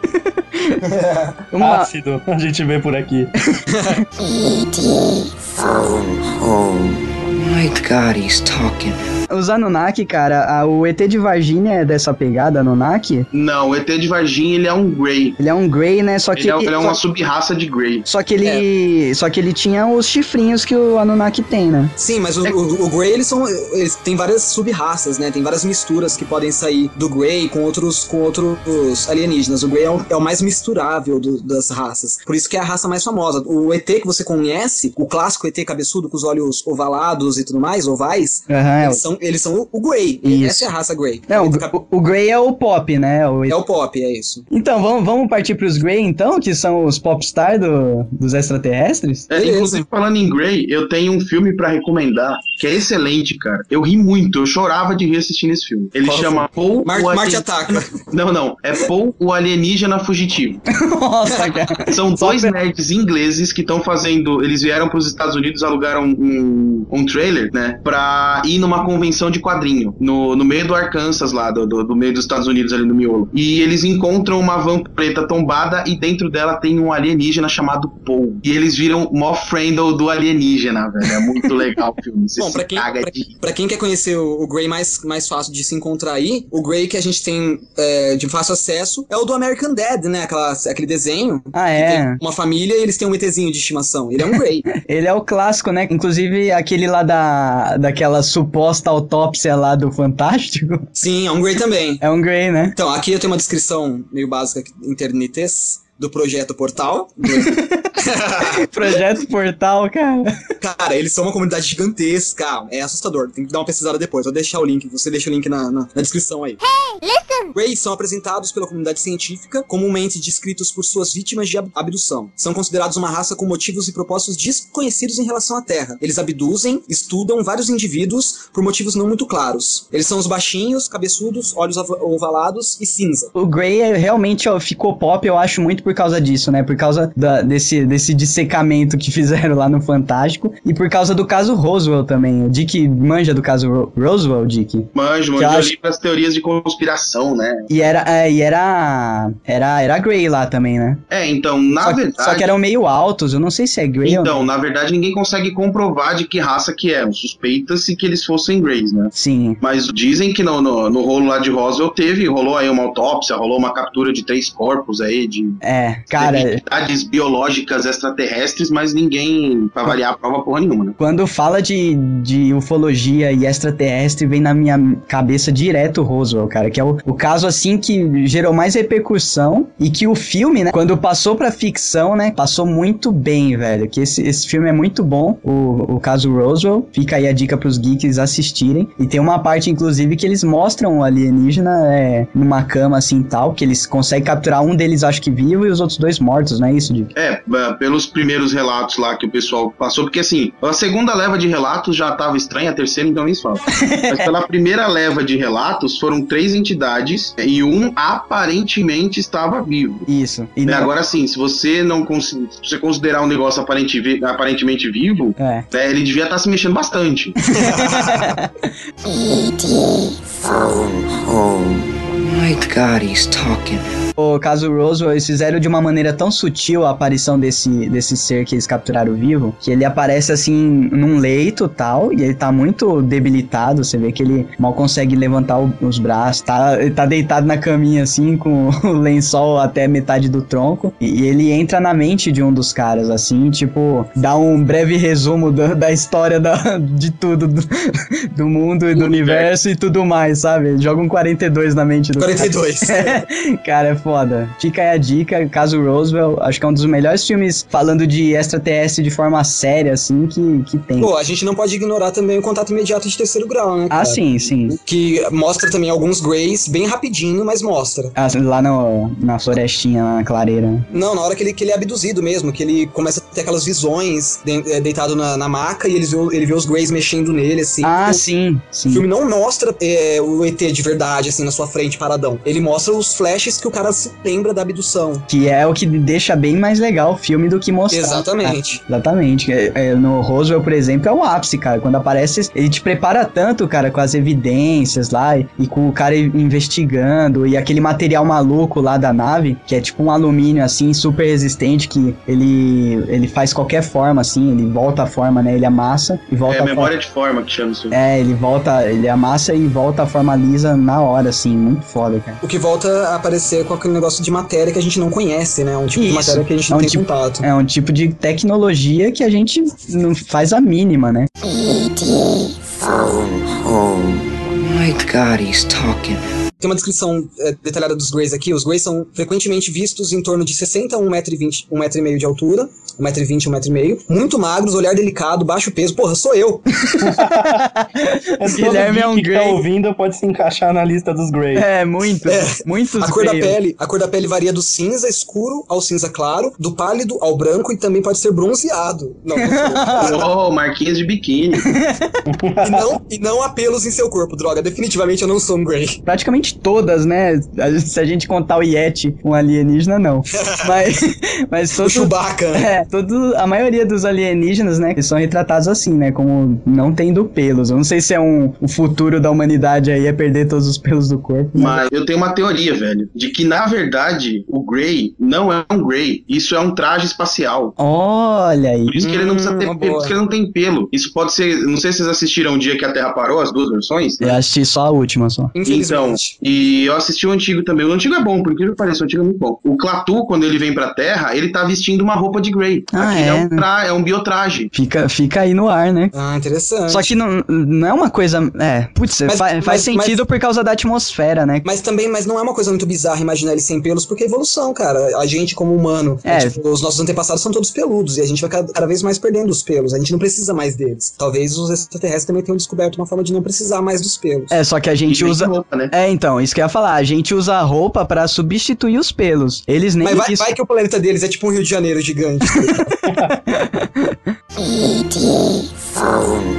Lá. Ácido, a gente vê por aqui. God, he's talking. Os Anunnaki, cara, a- o ET de Varginha é dessa pegada Anunnaki? Não, o ET de Varginha ele é um Grey. Ele é um Grey, né? Só que Ele é, ele é uma sub-raça de Grey. só que ele, só que ele tinha os chifrinhos que o Anunnaki tem, né? Sim, mas o, o, o Grey, eles são. Eles têm várias sub-raças, né? Tem várias misturas que podem sair do Grey com outros, com outros alienígenas. O Grey é o, é o mais misturável do- das raças. Por isso que é a raça mais famosa. O ET que você conhece, o clássico ET cabeçudo com os olhos ovalados e tudo mais, ovais, é, eles o- são, eles são o, o Grey. Isso. Essa é a raça Grey. não, Ele o, fica- o- o Grey é o pop, né? O- é o pop, é isso. Então, vamos, vamos partir pros Grey, então, que são os popstar do, dos extraterrestres? É, inclusive, falando em Grey, eu tenho um filme pra recomendar que é excelente, cara. Eu ri muito, eu chorava de rir assistindo esse filme. Ele Qual chama Paul Mar o Marte ataca. Não, não. É Paul o Alienígena Fugitivo. Nossa, cara. São dois nerds ingleses que estão fazendo. Eles vieram para os Estados Unidos, alugaram um, um trailer, né? Pra ir numa convenção de quadrinho. No, no meio do Arkansas, lá, do, do, do meio dos Estados Unidos, ali no miolo. E eles encontram uma van preta tombada e dentro dela tem um alienígena chamado Paul. E eles viram mó friendle do alienígena, velho. É muito legal o filme. Você Bom, pra quem, caga pra, de pra quem quer conhecer o, o Grey mais, mais fácil de se encontrar aí, o Grey que a gente tem é, de fácil acesso é o do American Dad, né? Aquela, aquele desenho. Ah, que é. tem uma família e eles têm um ETzinho de estimação. Ele é um Grey. Ele é o clássico, né? Inclusive aquele lá da, daquela suposta autópsia lá do Fantástico. Sim, é um Grey também. É um Grey, né? Então, aqui eu tenho uma descrição meio básica internetes do projeto Portal. Projeto Portal, cara. Cara, eles são uma comunidade gigantesca. É assustador. Tem que dar uma pesquisada depois. Vou deixar o link. Você deixa o link na, na, na descrição aí. Listen Greys são apresentados pela comunidade científica, comumente descritos por suas vítimas de ab- abdução. São considerados uma raça com motivos e propósitos desconhecidos em relação à Terra. Eles abduzem, estudam vários indivíduos por motivos não muito claros. Eles são os baixinhos, cabeçudos, olhos ova- ovalados e cinza. O Grey é- realmente ó, ficou pop, eu acho, muito por causa disso, né? Por causa da- desse, desse dissecamento que fizeram lá no Fantástico. E por causa do caso Roswell também. O Dick manja do caso Ro Roswell, Dick. Manjo, manjo eu acho- pras teorias de conspiração, né? E era, é, e era, era, era Grey lá também, né? É, então, na só, verdade. só que eram meio altos, eu não sei se é Grey ou Então, na verdade, ninguém consegue comprovar de que raça que eram. Suspeita-se que eles fossem Greys, né? Sim. Mas dizem que no, no, no rolo lá de Roswell teve, rolou aí uma autópsia, rolou uma captura de três corpos aí, de É, cara, entidades biológicas extraterrestres, mas ninguém, pra variar a prova porra nenhuma, né? quando fala de, de ufologia e extraterrestre, vem na minha cabeça direto o Roswell, cara, que é o, o caso assim que gerou mais repercussão e que o filme, né, quando passou pra ficção, né, passou muito bem, velho, que esse, esse filme é muito bom, o, o caso Roswell, fica aí a dica pros geeks assistirem, e tem uma parte, inclusive, que eles mostram o alienígena é, numa cama assim tal, que eles conseguem capturar um deles, acho que vivo, e os outros dois mortos, não é isso, Dick? É, ba- pelos primeiros relatos lá que o pessoal passou, porque assim, a segunda leva de relatos já tava estranha, a terceira então nem se fala. Mas pela primeira leva de relatos foram três entidades e um aparentemente estava vivo. Isso. E E não- agora sim, se você não cons- se você considerar um negócio aparente vi- aparentemente vivo, É. né, ele devia estar se mexendo bastante. Home. My God, he's talking. O caso Roswell, eles fizeram de uma maneira tão sutil a aparição desse, desse ser que eles capturaram vivo, que ele aparece assim num leito tal, e ele tá muito debilitado. Você vê que ele mal consegue levantar o- os braços, tá, ele tá deitado na caminha assim, com o lençol até metade do tronco, e, e ele entra na mente de um dos caras, assim, tipo, dá um breve resumo da, da história da, de tudo, do, do mundo e do universo e tudo mais, sabe? Joga um 42 na mente do cara. 42. Cara, é foda. Fica aí a dica, caso Roswell, acho que é um dos melhores filmes falando de extraterrestre de forma séria, assim, que, que tem. Pô, a gente não pode ignorar também o contato imediato de terceiro grau, né? ah, cara? sim, sim. Que mostra também alguns Greys bem rapidinho, mas mostra. Ah, lá no, na florestinha, lá na clareira. Não, na hora que ele, que ele é abduzido mesmo, que ele começa a ter aquelas visões de- é, deitado na, na maca e eles vê- ele vê os Greys mexendo nele, assim. Ah, O- sim, O sim. filme não mostra é, o ET de verdade, assim, na sua frente, paradão. Ele mostra os flashes que o cara se lembra da abdução. Que é o que deixa bem mais legal o filme do que mostrar. Exatamente. Ah, exatamente. É, é, no Roswell, por exemplo, é o ápice, cara. Quando aparece, ele te prepara tanto, cara, com as evidências lá e, e com o cara investigando e aquele material maluco lá da nave, que é tipo um alumínio assim, super resistente, que ele, ele faz qualquer forma, assim, ele volta a forma, né? Ele amassa e volta É a memória de forma que chama isso. É, ele volta, ele amassa e volta a forma lisa na hora, assim, muito foda, cara. O que volta a aparecer com aquele negócio de matéria que a gente não conhece, né? Um tipo de Isso. matéria que a gente É não um tem tipo- contato. É um tipo de tecnologia que a gente não faz a mínima, né? Phone home. My God, he's talking. Tem uma descrição é, detalhada dos Greys aqui. Os Greys são frequentemente vistos em torno de 60 a 1,20m 1,5m de altura. 1,20m, 1,5m. Muito magros, olhar delicado, baixo peso. Porra, sou eu! Guilherme é um que tá Grey. ouvindo pode se encaixar na lista dos Grey. É, muito, É. muitos A cor da pele, a cor da pele varia do cinza escuro ao cinza claro, do pálido ao branco e também pode ser bronzeado. Não. Oh, marquinhas de biquíni. e, não, e não há pelos em seu corpo, droga. Definitivamente eu não sou um Grey. Praticamente todas, né? Se a gente contar o Yeti, um alienígena, não. mas, mas O todo, Chewbacca. né? É, todo, a maioria dos alienígenas, né, eles são retratados assim, né, como não tendo pelos. Eu não sei se é um, o futuro da humanidade aí é perder todos os pelos do corpo. Mas eu tenho uma teoria, velho, de que na verdade o Grey não é um Grey. Isso é um traje espacial. Olha aí. Por isso que ele não precisa Hum, ter uma pelo, por isso que ele não tem pelo. Isso pode ser. Não sei se vocês assistiram o dia que a Terra parou, as duas versões. Eu assisti só a última só. Então. E eu assisti o antigo também. O antigo é bom, por incrível que pareça, o antigo é muito bom. O Clatu, quando ele vem pra Terra, ele tá vestindo uma roupa de Grey. Ah, Aquilo é, um né? tra- é um biotraje. Fica, fica aí no ar, né? Ah, interessante. Só que não, não é uma coisa. É, putz, Mas- fa- mas- faz sentido por causa da atmosfera, né? Mas também, mas não é uma coisa muito bizarra imaginar ele sem pelos, porque é evolução, cara. A gente, como humano, É. tipo, os nossos antepassados são todos peludos, e a gente vai cada, cada vez mais perdendo os pelos. A gente não precisa mais deles. Talvez os extraterrestres também tenham descoberto uma forma de não precisar mais dos pelos. É, só que a gente E usa. roupa, né? É, então, Então, isso que eu ia falar. A gente usa roupa pra substituir os pelos. Eles nem Mas vai, isso- vai que o planeta deles é tipo um Rio de Janeiro gigante.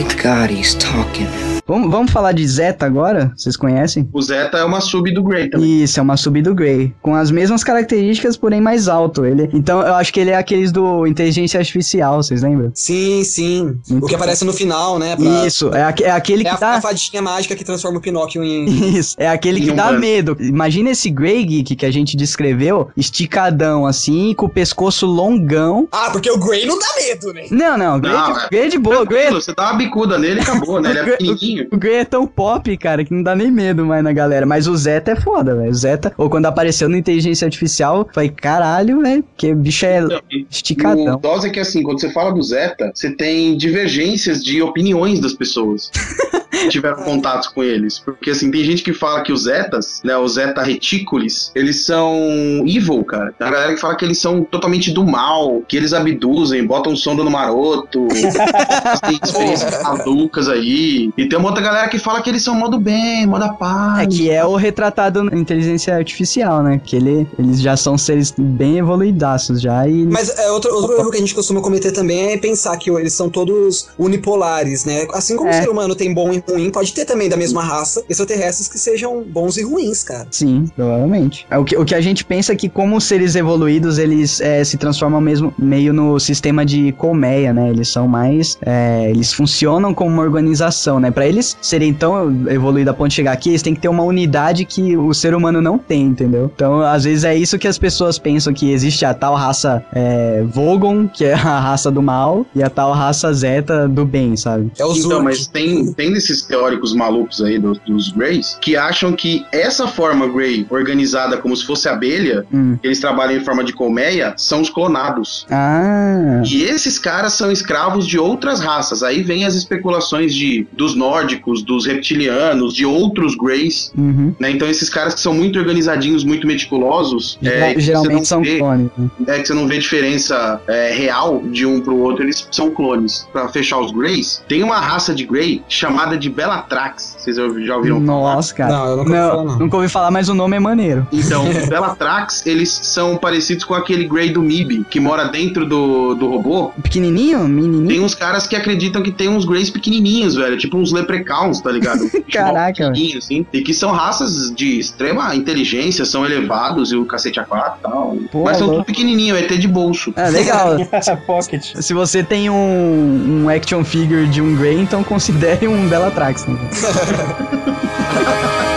My God, he's talking. Vamos, vamos falar de Zeta agora? Vocês conhecem? O Zeta é uma sub do Grey também. Isso, é uma sub do Grey. Com as mesmas características, porém mais alto. Ele, então, eu acho que ele é aqueles do Inteligência Artificial, vocês lembram? sim, sim. Muito o que aparece no final, né? pra- Isso, é, aque- é aquele É que a, dá... a fadinha mágica que transforma o Pinóquio em. Isso, é aquele que Em um dá humano. medo. Imagina esse Grey Geek que a gente descreveu, esticadão assim, com o pescoço longão. Ah, porque o Grey não dá medo, né? Não, não, Grey, Não, de, é- Grey de boa, Grey, Você dá uma bicuda nele e acabou, né? Ele é pequenininho. o Grey é tão pop, cara, que não dá nem medo mais na galera. Mas o Zeta é foda, velho. O Zeta, ou quando apareceu no Inteligência Artificial, falei, caralho, velho, que o bicho é Então, esticadão. O dose é que assim, quando você fala do Zeta, você tem divergências de opiniões das pessoas tiveram contatos com eles. Porque assim, tem gente que fala que os Zetas, né, os Zeta Reticules, eles são evil, cara. Tem a galera que fala que eles são totalmente do mal, que eles abduzem, botam sonda no maroto, tem experiências malucas aí. E tem uma outra galera que fala que eles são modo bem, modo paz. É que é o retratado na inteligência artificial, né? Que ele, eles já são seres bem evoluidaços já e... Mas é, outro, outro erro que a gente costuma cometer também é pensar que eles são todos unipolares, né? Assim como É. o ser humano tem bom e ruim, pode ter também da mesma raça extraterrestres que sejam bons e ruins, cara. Sim, provavelmente. É, O que, o que a gente pensa é que como seres evoluídos, eles é, se transformam mesmo meio no sistema de colmeia, né? Eles são mais... é, eles funcionam como uma organização, né? Pra eles serem tão evoluídos a ponto de chegar aqui, eles têm que ter uma unidade que o ser humano não tem, entendeu? Então, às vezes é isso que as pessoas pensam, que existe a tal raça é, Vogon, que é a raça do mal, e a tal raça Zeta do bem, sabe? É os Então, mas tem, tem desses teóricos malucos aí dos, dos Greys que acham que essa forma Grey, organizada como se fosse abelha, Hum. eles trabalham em forma de colmeia, são os clonados. Ah... E esses caras são escravos de outras raças. Aí vem as especulações de dos nórdicos, dos reptilianos, de outros Greys. Uhum. Né? Então esses caras que são muito organizadinhos, muito meticulosos, é, Geralmente são vê- clones. né? é que você não vê diferença é, real de um pro outro, eles são clones. Pra fechar os Greys, tem uma raça de Grey chamada de Bellatrax. Vocês já ouviram falar? Nossa, cara. Não, eu nunca ouvi falar, não. nunca ouvi falar, mas o nome é maneiro. Então, os Bellatrax, eles são parecidos com aquele Grey do MIB, que mora dentro do, do robô. Pequenininho? Menininho? Tem uns caras que acreditam que tem uns Greys pequenininhos, velho. Tipo uns Leprechauns, tá ligado? Tipo, Caraca, assim. E que são raças de extrema inteligência, são elevados e o cacete a quatro e tal. Pô, Mas são louco. tudo pequenininho, é ET de bolso. Ah, legal. Pocket. Se você tem um, um action figure de um Grey, então considere um Bellatrax. Né?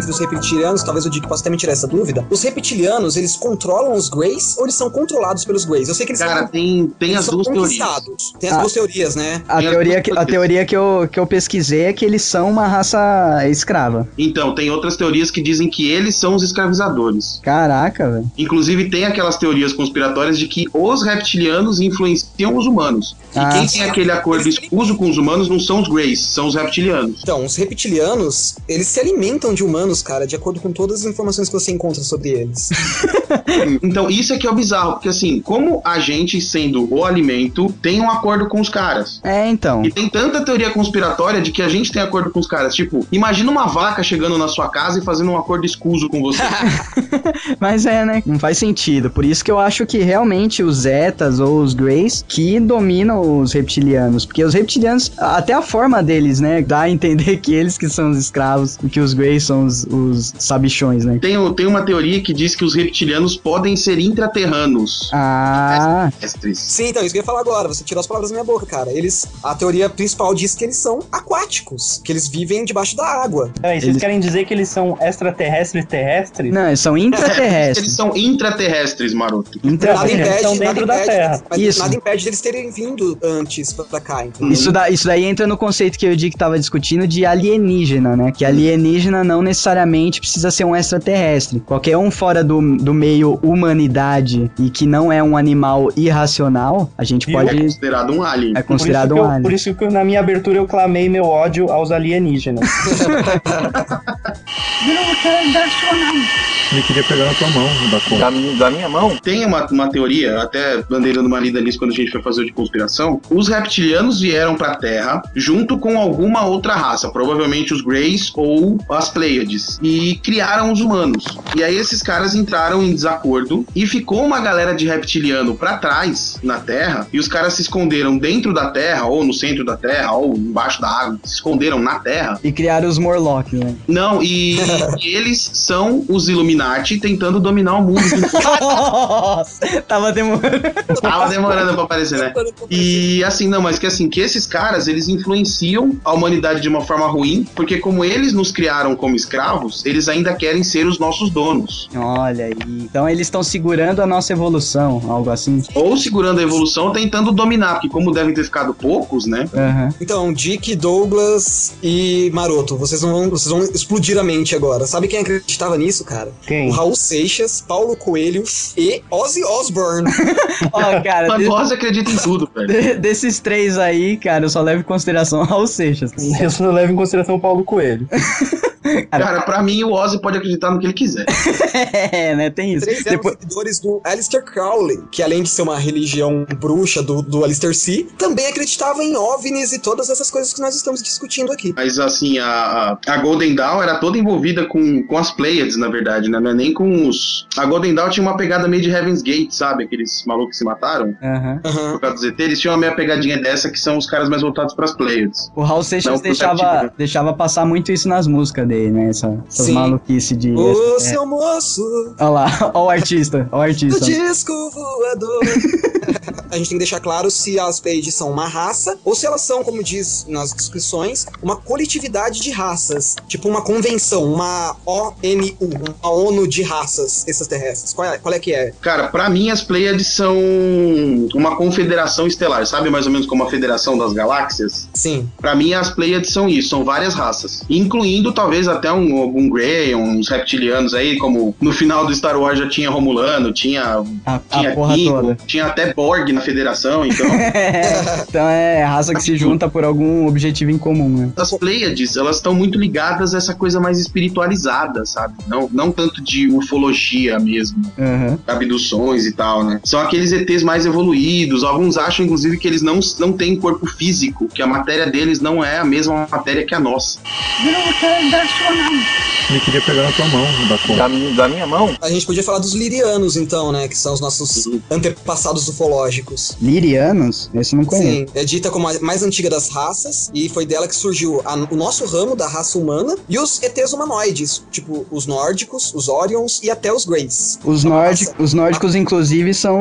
Uma, uma dúvida entre os reptilianos, talvez o Dick possa até me tirar essa dúvida. Os reptilianos, eles controlam os Greys ou eles são controlados pelos Greys? Eu sei que eles Cara, são, tem, tem eles as duas teorias. Tem as Ah. duas teorias, né? A Tem teoria, que, a teoria que, eu, que eu pesquisei é que eles são uma raça escrava. Então, tem outras teorias que dizem que eles são os escravizadores. Caraca, velho. Inclusive, tem aquelas teorias conspiratórias de que os reptilianos influenciam os humanos. E Ah, quem tem aquele acordo escuso com os humanos não são os Greys, são os reptilianos. Então, os reptilianos, eles se alimentam de humanos, cara, de acordo com todas as informações que você encontra sobre eles. Então, isso é que é o bizarro, porque assim, como a gente, sendo o alimento, tem um acordo com os caras. É, então. E tem tanta teoria conspiratória de que a gente tem acordo com os caras. Tipo, imagina uma vaca chegando na sua casa e fazendo um acordo escuso com você. Mas é, né? Não faz sentido. Por isso que eu acho que realmente os Zetas ou os Greys que dominam os reptilianos. Porque os reptilianos, até a forma deles, né? Dá a entender que eles que são os escravos e que os Greys são os, os sabichões, né? tem, tem uma teoria que diz que os reptilianos podem ser intraterranos. Ah. Sim, então, isso que eu ia falar agora. Você tirou as palavras da minha boca, cara. Eles, a teoria principal diz que eles são aquáticos, que eles vivem debaixo da água. Peraí, vocês Eles- querem dizer que eles são extraterrestres terrestres? não, eles são Eles intraterrestres. são intraterrestres, maroto. Nada Intraterrestres. impede, estão nada dentro da impede, Terra. mas Isso. nada impede deles terem vindo antes pra, cá. entendeu? Isso, da, isso daí entra no conceito que eu Dick tava discutindo de alienígena, né? Que alienígena não necessariamente precisa ser um extraterrestre. Qualquer um fora do, do meio humanidade e que não é um animal irracional, a gente Viu? É pode. considerado um alien. É Por isso, considerado que um eu, alien. por isso que eu, na minha abertura eu clamei meu ódio aos alienígenas. Ele queria pegar na tua mão, Bacon. Da, mi- da minha mão? Tem uma, uma teoria, até andei dando uma lida nisso quando a gente foi fazer o de conspiração. Os reptilianos vieram pra Terra junto com alguma outra raça, provavelmente os Greys ou as Pleiades, e criaram os humanos. E aí esses caras entraram em desacordo e ficou uma galera de reptiliano pra trás na Terra, e os caras se esconderam dentro da Terra, ou no centro da Terra, ou embaixo da água, se esconderam na Terra. E criaram os Morlock, né? Não, e, e eles são os Illuminati tentando dominar o mundo. Nossa, tava demorando. Tava demorando pra aparecer, né? E assim, não, mas que assim, que esses caras, eles influenciam a humanidade de uma forma ruim, porque como eles nos criaram como escravos, eles ainda querem ser os nossos donos. Olha aí. Então eles estão segurando a nossa evolução, algo assim. Ou segurando a evolução, tentando dominar, porque como devem ter ficado poucos, né? Aham. Então, Dick, Douglas e Maroto, vocês não vão, vocês vão explodir a mente agora. Sabe quem acreditava nisso, cara? Quem? O Raul Seixas, Paulo Coelho e Ozzy Osbourne. Ó, cara, Mas de- nós acredita em tudo, velho. de- desses três aí, cara, eu só levo em consideração Raul Seixas. Eu só levo em consideração o Paulo Coelho. Cara, pra mim o Ozzy pode acreditar no que ele quiser. É, né? Tem isso. Três eram Depois... seguidores do Aleister Crowley, que além de ser uma religião bruxa do, do Aleister C, também acreditava em OVNIs e todas essas coisas que nós estamos discutindo aqui. Mas assim, a, a Golden Dawn era toda envolvida com, com as Pleiades, na verdade, né? Não é nem com os. A Golden Dawn tinha uma pegada meio de Heaven's Gate, sabe? Aqueles malucos que se mataram. Aham. Por causa do ZT, eles tinham uma meia pegadinha dessa que são os caras mais voltados pras Pleiades. O Raul Seixas deixava, September. deixava passar muito isso nas músicas dele, né? Essa, essas Sim. maluquices de. Ô, é. seu moço, Olha lá, ó o artista, ó o do artista. disco voador. A gente tem que deixar claro se as Pleiades são uma raça ou se elas são, como diz nas descrições, uma coletividade de raças. Tipo uma convenção, uma ONU, uma ONU de raças extraterrestres. Qual é, qual é que é? Cara, pra mim as Pleiades são uma confederação estelar, sabe mais ou menos como a Federação das Galáxias? Sim. Pra mim as Pleiades são isso, são várias raças, incluindo talvez até um, algum Grey, uns reptilianos aí, como no final do Star Wars já tinha Romulano, tinha A, tinha a porra Kingo, toda. tinha até Borg na Federação, então então é raça que se junta por algum objetivo em comum, né? as Pleiades, elas estão muito ligadas a essa coisa mais espiritualizada, sabe? Não, não tanto de ufologia mesmo, Aham. abduções e tal, né? São aqueles ETs mais evoluídos. Alguns acham, inclusive, que eles não, não têm corpo físico, que a matéria deles não é a mesma matéria que a nossa. Ele queria pegar na tua mão. Da, mi- da minha mão? A gente podia falar dos lirianos, então, né? Que são os nossos antepassados ufológicos. Lirianos? Esse eu não conheço. Sim, é dita como a mais antiga das raças e foi dela que surgiu a- o nosso ramo da raça humana e os ETs humanoides, tipo os nórdicos, os Orions e até os Greys. Os, Uma nórdicos, os nórdicos, inclusive, são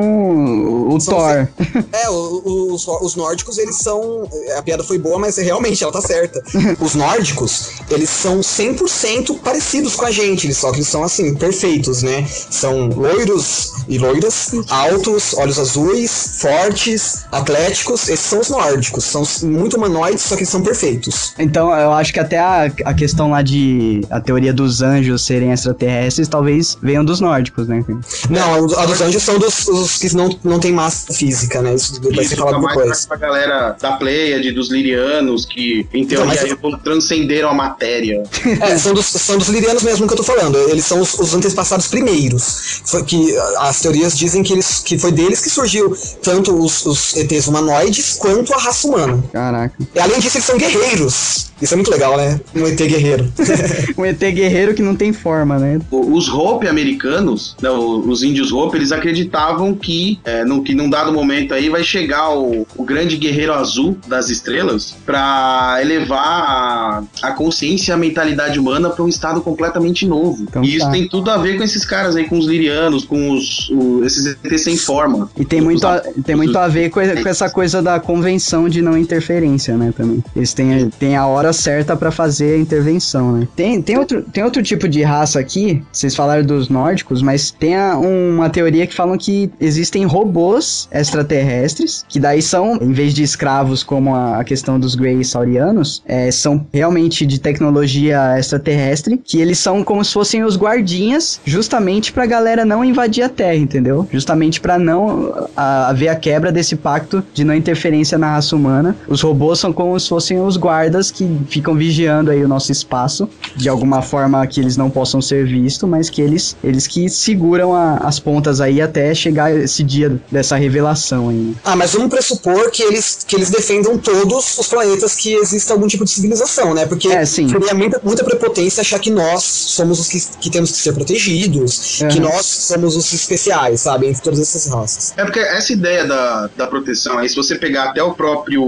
o, São Thor. É, o- o- os, os nórdicos, eles são. A piada foi boa, mas realmente ela tá certa. Os nórdicos, eles são 100% parecidos com a gente, eles- só que eles são assim, perfeitos, né? São loiros e loiras, altos, olhos azuis, fortes, atléticos. Esses são os nórdicos. São muito humanoides, só que eles são perfeitos. Então, eu acho que até a, a questão lá de a teoria dos anjos serem extraterrestres talvez venham dos nórdicos, né? Não, a dos anjos são dos os que não, não tem massa física, né? Isso vai ser falado mais depois. pra galera da Pleiade, dos Lirianos, que em Então, mas- teoria transcenderam a matéria. É, são dos, são dos lirianos mesmo que eu tô falando. Eles são os, os antepassados primeiros. Foi que as teorias dizem que, eles, que foi deles que surgiu tanto os, os ETs humanoides quanto a raça humana. Caraca. E além disso, eles são guerreiros. Isso é muito legal, né? Um ET guerreiro. Um ET guerreiro que não tem forma, né? Os Hope americanos, né, o- os índios Hope, eles acreditavam que, é, no, que num dado momento aí vai chegar o, o grande guerreiro azul das estrelas pra elevar a, a consciência e a mentalidade mentalidade humana para um estado completamente novo. Então e isso tá. tem tudo a ver com esses caras aí, com os lirianos, com os, o- esses ETs sem forma. E tem muito, a, tem muito a ver com, com essa coisa da convenção de não interferência, né, também. Eles têm, têm a hora certa pra fazer a intervenção, né. Tem, tem, outro, tem outro tipo de raça aqui, vocês falaram dos nórdicos, mas tem a- uma teoria que falam que existem robôs extraterrestres, que daí são, em vez de escravos como a, a questão dos Grey Saurianos, é, são realmente de tecnologia extraterrestre, que eles são como se fossem os guardinhas, justamente pra galera não invadir a Terra, entendeu? Justamente pra não a- haver a quebra desse pacto de não interferência na raça humana. Os robôs são como se fossem os guardas que ficam vigiando aí o nosso espaço, de alguma forma que eles não possam ser vistos, mas que eles, eles que seguram a- as pontas aí até chegar esse dia dessa revelação aí. né? Ah, mas vamos pressupor que eles, que eles defendam todos os planetas que exista algum tipo de civilização, né? Porque É, sim. seria muita, muita prepotência achar que nós somos os que, que temos que ser protegidos, que Aham. nós somos os especiais, sabe? Entre todas essas raças. É porque essa ideia da, da proteção aí, se você pegar até o próprio.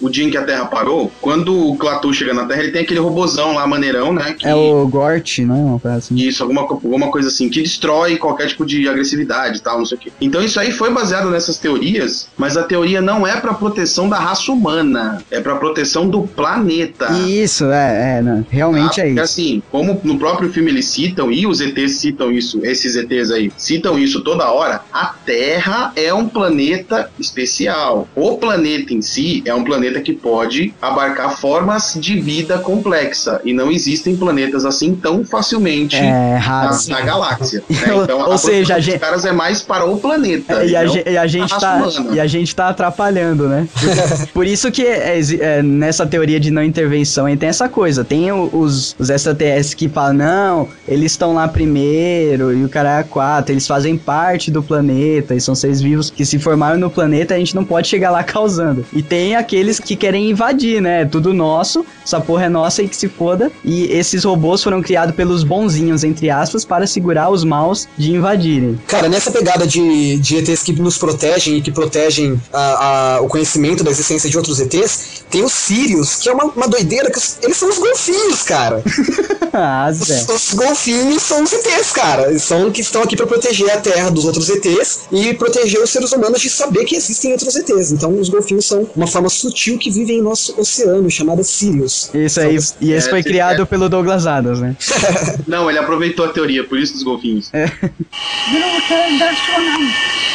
O dia em que a Terra parou, quando o Clatu chega na Terra, ele tem aquele robozão lá, maneirão, né? Que, É o Gort, né? Uma coisa assim. Isso, alguma, alguma coisa assim, que destrói qualquer tipo de agressividade e tal, não sei o quê. Então isso aí foi baseado nessas teorias, mas a teoria não é pra proteção da raça humana, é pra proteção do planeta. Isso, é, é, né? realmente Tá? é isso. assim, como no próprio filme eles citam, e os ETs citam isso, esses ETs aí, citam isso toda hora, a Terra é um planeta especial. O planeta em si é um planeta que pode abarcar formas de vida complexa, e não existem planetas assim tão facilmente É na, raro. na galáxia. né? Então, Ou a seja, a gente- caras é mais para o planeta. É, e, a, ge- e a gente tá, humana. e a gente tá atrapalhando, né? Por, isso que é, é, nessa teoria de não intervenção aí tem essa coisa. Tem o- os, os extraterrestres que falam, não, eles estão lá primeiro, e o cara é quatro, eles fazem parte do planeta, e são seres vivos que se formaram no planeta, a gente não pode chegar lá causando. E tem aqueles que querem invadir, né? Tudo nosso, essa porra é nossa e que se foda. E esses robôs foram criados pelos bonzinhos, entre aspas, para segurar os maus de invadirem. Cara, nessa pegada de, de ETs que nos protegem e que protegem a- a- o conhecimento da existência de outros ETs, tem os Sirius, que é uma, uma doideira, que eles são os golfinhos, cara. ah, Os, Zé. os golfinhos são os ETs, cara. São que estão aqui pra proteger a Terra dos outros ETs e proteger os seres humanos de saber que existem outros ETs. Então, os golfinhos são uma forma sutil que vive em nosso oceano, chamada Sirius. Isso aí, São- e esse É, foi criado pelo Douglas Adams, né? Não, ele aproveitou a teoria, por isso dos golfinhos.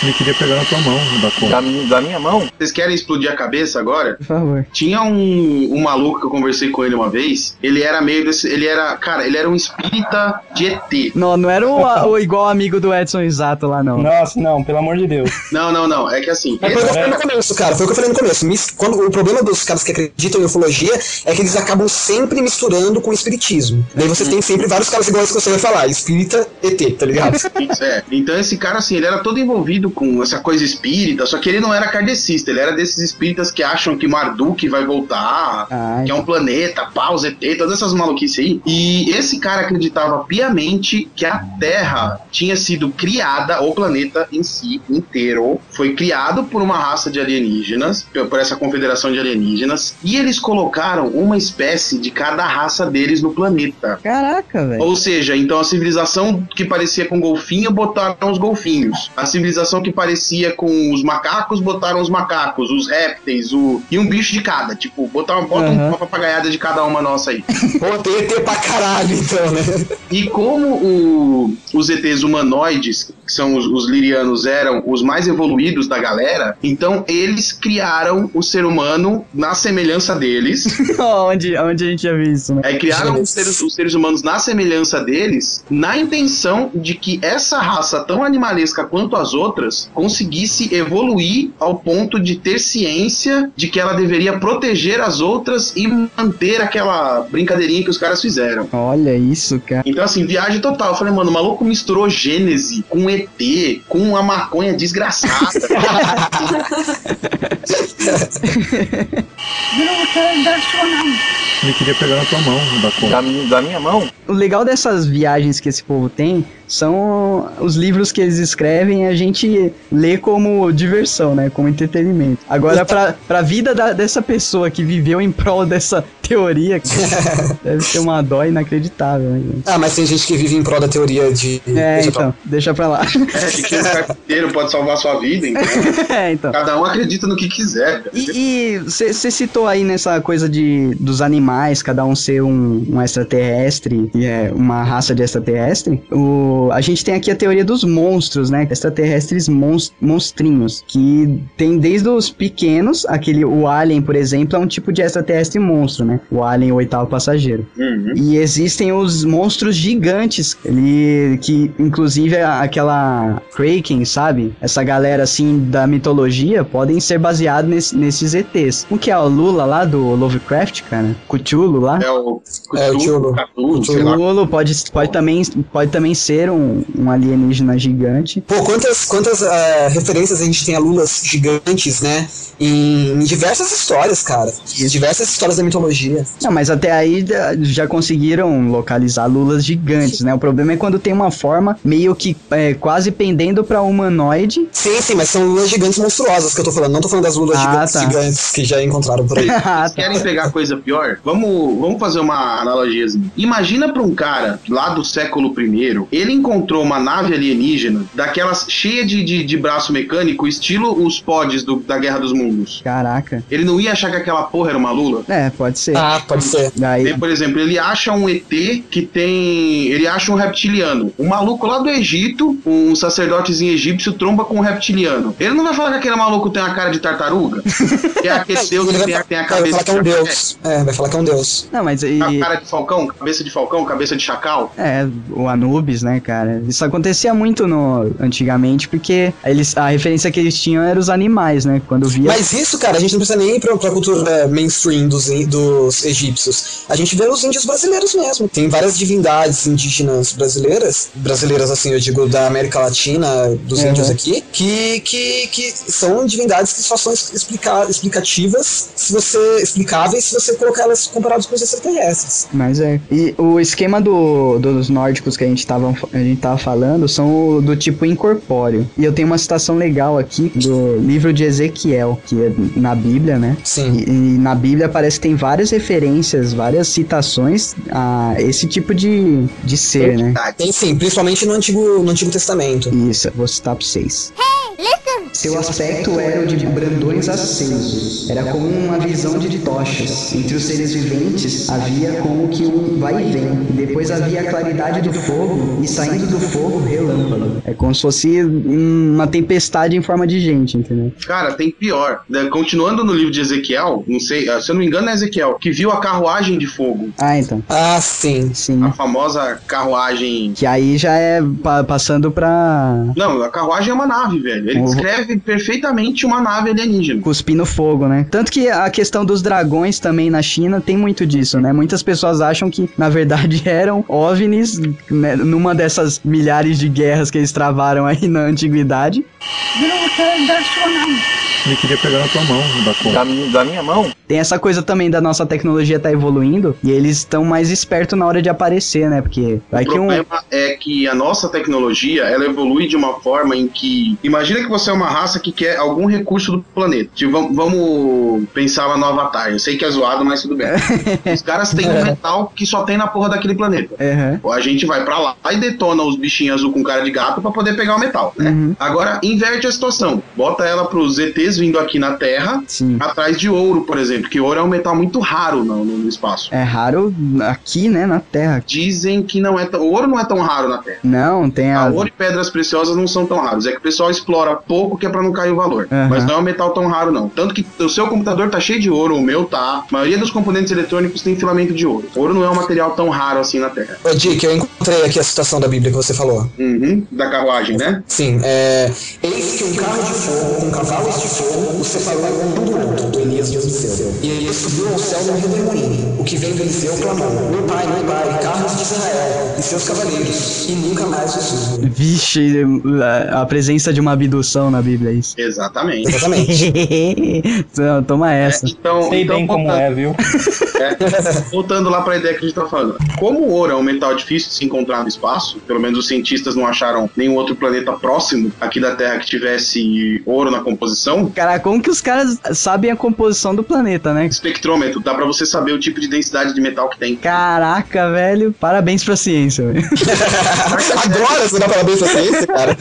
Ele queria pegar na tua mão, da Da, da minha mão? Vocês querem explodir a cabeça agora? Por favor. Tinha um, um maluco que eu conversei com ele uma vez. Ele era meio desse. Ele era. Cara, ele era um espírita de ET. Não, não era o, o igual amigo do Edson Exato lá, não. Nossa, não, pelo amor de Deus. Não, não, não. É que assim. Mas foi o que eu esse- falei no começo, cara. Foi o que eu falei no começo. Quando, o problema dos caras que acreditam em ufologia é que eles acabam sempre misturando com o espiritismo. Daí você tem sempre vários caras iguais que você vai falar. Espírita, ET, tá ligado? Isso, é. Então esse cara, assim, ele era todo envolvido com essa coisa espírita, só que ele não era kardecista, ele era desses espíritas que acham que Marduk vai voltar, Ai. que é um planeta, pau, ZT, todas essas maluquices aí. E esse cara acreditava piamente que a Terra tinha sido criada, o planeta em si inteiro, foi criado por uma raça de alienígenas, por essa confederação de alienígenas, e eles colocaram uma espécie de cada raça deles no planeta. Caraca, velho. Ou seja, então a civilização que parecia com golfinho botaram os golfinhos. A civilização que parecia com os macacos botaram os macacos, os répteis, o e um bicho de cada. Tipo, botar bota Aham. uma papagaiada de cada uma nossa aí. Pô, tem ET pra caralho, então, né? E como o- os ETs humanoides, que são os, os lirianos, eram os mais evoluídos da galera, então eles criaram o ser humano na semelhança deles. onde, onde a gente já viu isso, né? É, criaram os seres, os seres humanos na semelhança deles, na intenção de que essa raça tão animalesca quanto as outras conseguisse evoluir ao ponto de ter ciência de que ela deveria proteger as outras e manter aquela brincadeirinha que os caras fizeram. Olha isso, cara. Então, assim, viagem total. Eu falei, mano, o maluco misturou Gênese com ET, com a maconha desgraçada. Ele queria pegar na tua mão, da conta. Da, da minha mão? O legal dessas viagens que esse povo tem são os livros que eles escrevem e a gente lê como diversão, né? Como entretenimento. Agora, pra, pra vida da- dessa pessoa que viveu em prol dessa teoria, Deve ser uma dó inacreditável, né? gente? Ah, mas tem gente que vive em prol da teoria de. É, Deixa pra- então, deixa pra lá. É, de que um carteiro pode salvar sua vida, então. é, então. Cada um acredita no que quiser. cara. E você citou aí nessa coisa de dos animais, cada um ser um, um extraterrestre, e é uma raça de extraterrestre. O, a gente tem aqui a teoria dos monstros, né? Extraterrestres mons, monstrinhos, que tem desde os pequenos, aquele o alien, por exemplo, é um tipo de extraterrestre monstro, né? O alien, o oitavo passageiro. Uhum. E existem os monstros gigantes, ele, que inclusive aquela Kraken, sabe? Essa galera assim da mitologia podem ser baseados nesse- nesses ETs. O que é o Lula lá do Lovecraft, cara? Cthulhu lá? É o É. Cthulhu. Cthulhu pode, pode, também, pode também ser um, um alienígena gigante. Pô, quantas, quantas ah, referências a gente tem a lulas gigantes, né? Em, em diversas histórias, cara. Em diversas histórias da mitologia. Não, mas até aí já conseguiram localizar lulas gigantes, né? O problema é quando tem uma forma meio que é, quase pendendo pra humanoide. Sim, sim, mas são lulas gigantes monstruosas que eu tô falando. Não tô falando das lulas Ah, gigantes, tá. gigantes que já encontraram por aí. Ah, tá. Querem pegar coisa pior? Vamos, vamos fazer uma analogiazinha. Imagina pra um cara lá do século I, ele encontrou uma nave alienígena daquelas cheia de, de, de braço mecânico, estilo os pods do- da Guerra dos Mundos. Caraca. Ele não ia achar que aquela porra era uma lula? É, pode ser. ah, pode ser. Daí, Tem, por exemplo, ele acha um ET que tem. Ele acha um reptiliano. Um maluco lá do Egito, um sacerdotezinho egípcio, tromba com um reptiliano. Ele não vai falar que aquele maluco tem a cara de tartaruga? que é aquele deus Ele que vai, tem a, tem a vai cabeça falar que é um deus. É, vai falar que é um deus. Não, mas e, A cara de falcão, cabeça de falcão, cabeça de chacal. é, o Anubis, né, cara? Isso acontecia muito no antigamente, porque eles, a referência que eles tinham era os animais, né? Quando via. Mas isso, cara, a gente não precisa nem ir pra, pra cultura mainstream dos, dos egípcios. A gente vê os índios brasileiros mesmo. Tem várias divindades indígenas brasileiras, brasileiras assim, eu digo da América Latina, dos Uhum. índios aqui, que, que, que são divindades que só são explica, explicativas se você. explicáveis se você colocar elas comparadas com os extraterrestres. Mas é. E o esquema do, dos nórdicos que a gente, tava, a gente tava falando são do tipo incorpóreo. E eu tenho uma citação legal aqui do livro de Ezequiel, que é na Bíblia, né? Sim. E, e na Bíblia parece que tem várias referências, várias citações a esse tipo de, de ser, né? Tem sim, principalmente no Antigo, no Antigo Testamento. Isso, vou citar pra vocês. Seu aspecto era o de brandões acesos. Era como uma visão de tochas. Entre os seres viventes havia como que um vai e vem. Depois havia a claridade do fogo e saindo do fogo relâmpago. É como se fosse uma tempestade em forma de gente, entendeu? Cara, tem pior. Da- Continuando no livro de Ezequiel, não sei, ah, se eu não me engano é Ezequiel, que viu a carruagem de fogo. Ah, então. Ah, sim. Sim. A famosa carruagem. Que aí já é pa- passando pra Não, a carruagem é uma nave, velho. Ele Uhum. Descreve perfeitamente uma nave alienígena. cuspir no fogo, né? Tanto que a questão dos dragões também na China tem muito disso, né? Muitas pessoas acham que, na verdade, eram OVNIs né? numa dessas milhares de guerras que eles travaram aí na antiguidade. Ele queria pegar na tua mão. Da, mi- da minha mão? Tem essa coisa também da nossa tecnologia tá evoluindo e eles estão mais espertos na hora de aparecer, né? Porque vai o que um. problema é que a nossa tecnologia ela evolui de uma forma em que. Imagina que você é uma raça que quer algum recurso do planeta. Tipo, vamos, vamos pensar lá no Avatar. Eu sei que é zoado, mas tudo bem. Os caras têm um metal que só tem na porra daquele planeta. Aham. A gente vai pra lá e detona os bichinhos azul com cara de gato pra poder pegar o metal, né? Uhum. Agora, inverte a situação. Bota ela pros ETs vindo aqui na Terra, Sim. atrás de ouro, por exemplo, que ouro é um metal muito raro no, no- espaço. É raro aqui, né? Na Terra. Dizem que não é tão. O ouro não é tão raro na Terra. Não, tem a. A ouro e pedras preciosas não são tão raros. É que o pessoal explora pouco que é pra não cair o valor. Aham. Mas não é um metal tão raro, não. Tanto que o seu computador tá cheio de ouro, o meu tá. A maioria dos componentes eletrônicos tem filamento de ouro. Ouro não é um material tão raro assim na Terra. Ô, Dick, eu encontrei aqui a citação da Bíblia que você falou. Uhum, da carruagem, né? Sim, é. Eis que um carro de fogo com cavalos de fogo o separou um do outro, do Elias de Eliseu. E ele subiu ao céu num redemoinho. O que vem do Eliseu clamou: Meu pai, meu pai, carros de Israel e seus cavaleiros. E nunca mais os viu. Vixe, a presença de uma abdução na Bíblia, é isso. Exatamente. Exatamente. Então, Toma essa. Então, Sei então, bem como é, viu? É, voltando lá para a ideia que a gente tá falando. Como o ouro é um metal difícil de se encontrar no espaço, pelo menos os cientistas não acharam nenhum outro planeta próximo aqui da Terra que tivesse ouro na composição, metal. Cara, como que os caras sabem a composição do planeta, né? Espectrômetro, dá pra você saber o tipo de densidade de metal que tem. Caraca, velho. Parabéns pra ciência, velho. Agora você dá parabéns pra ciência, cara.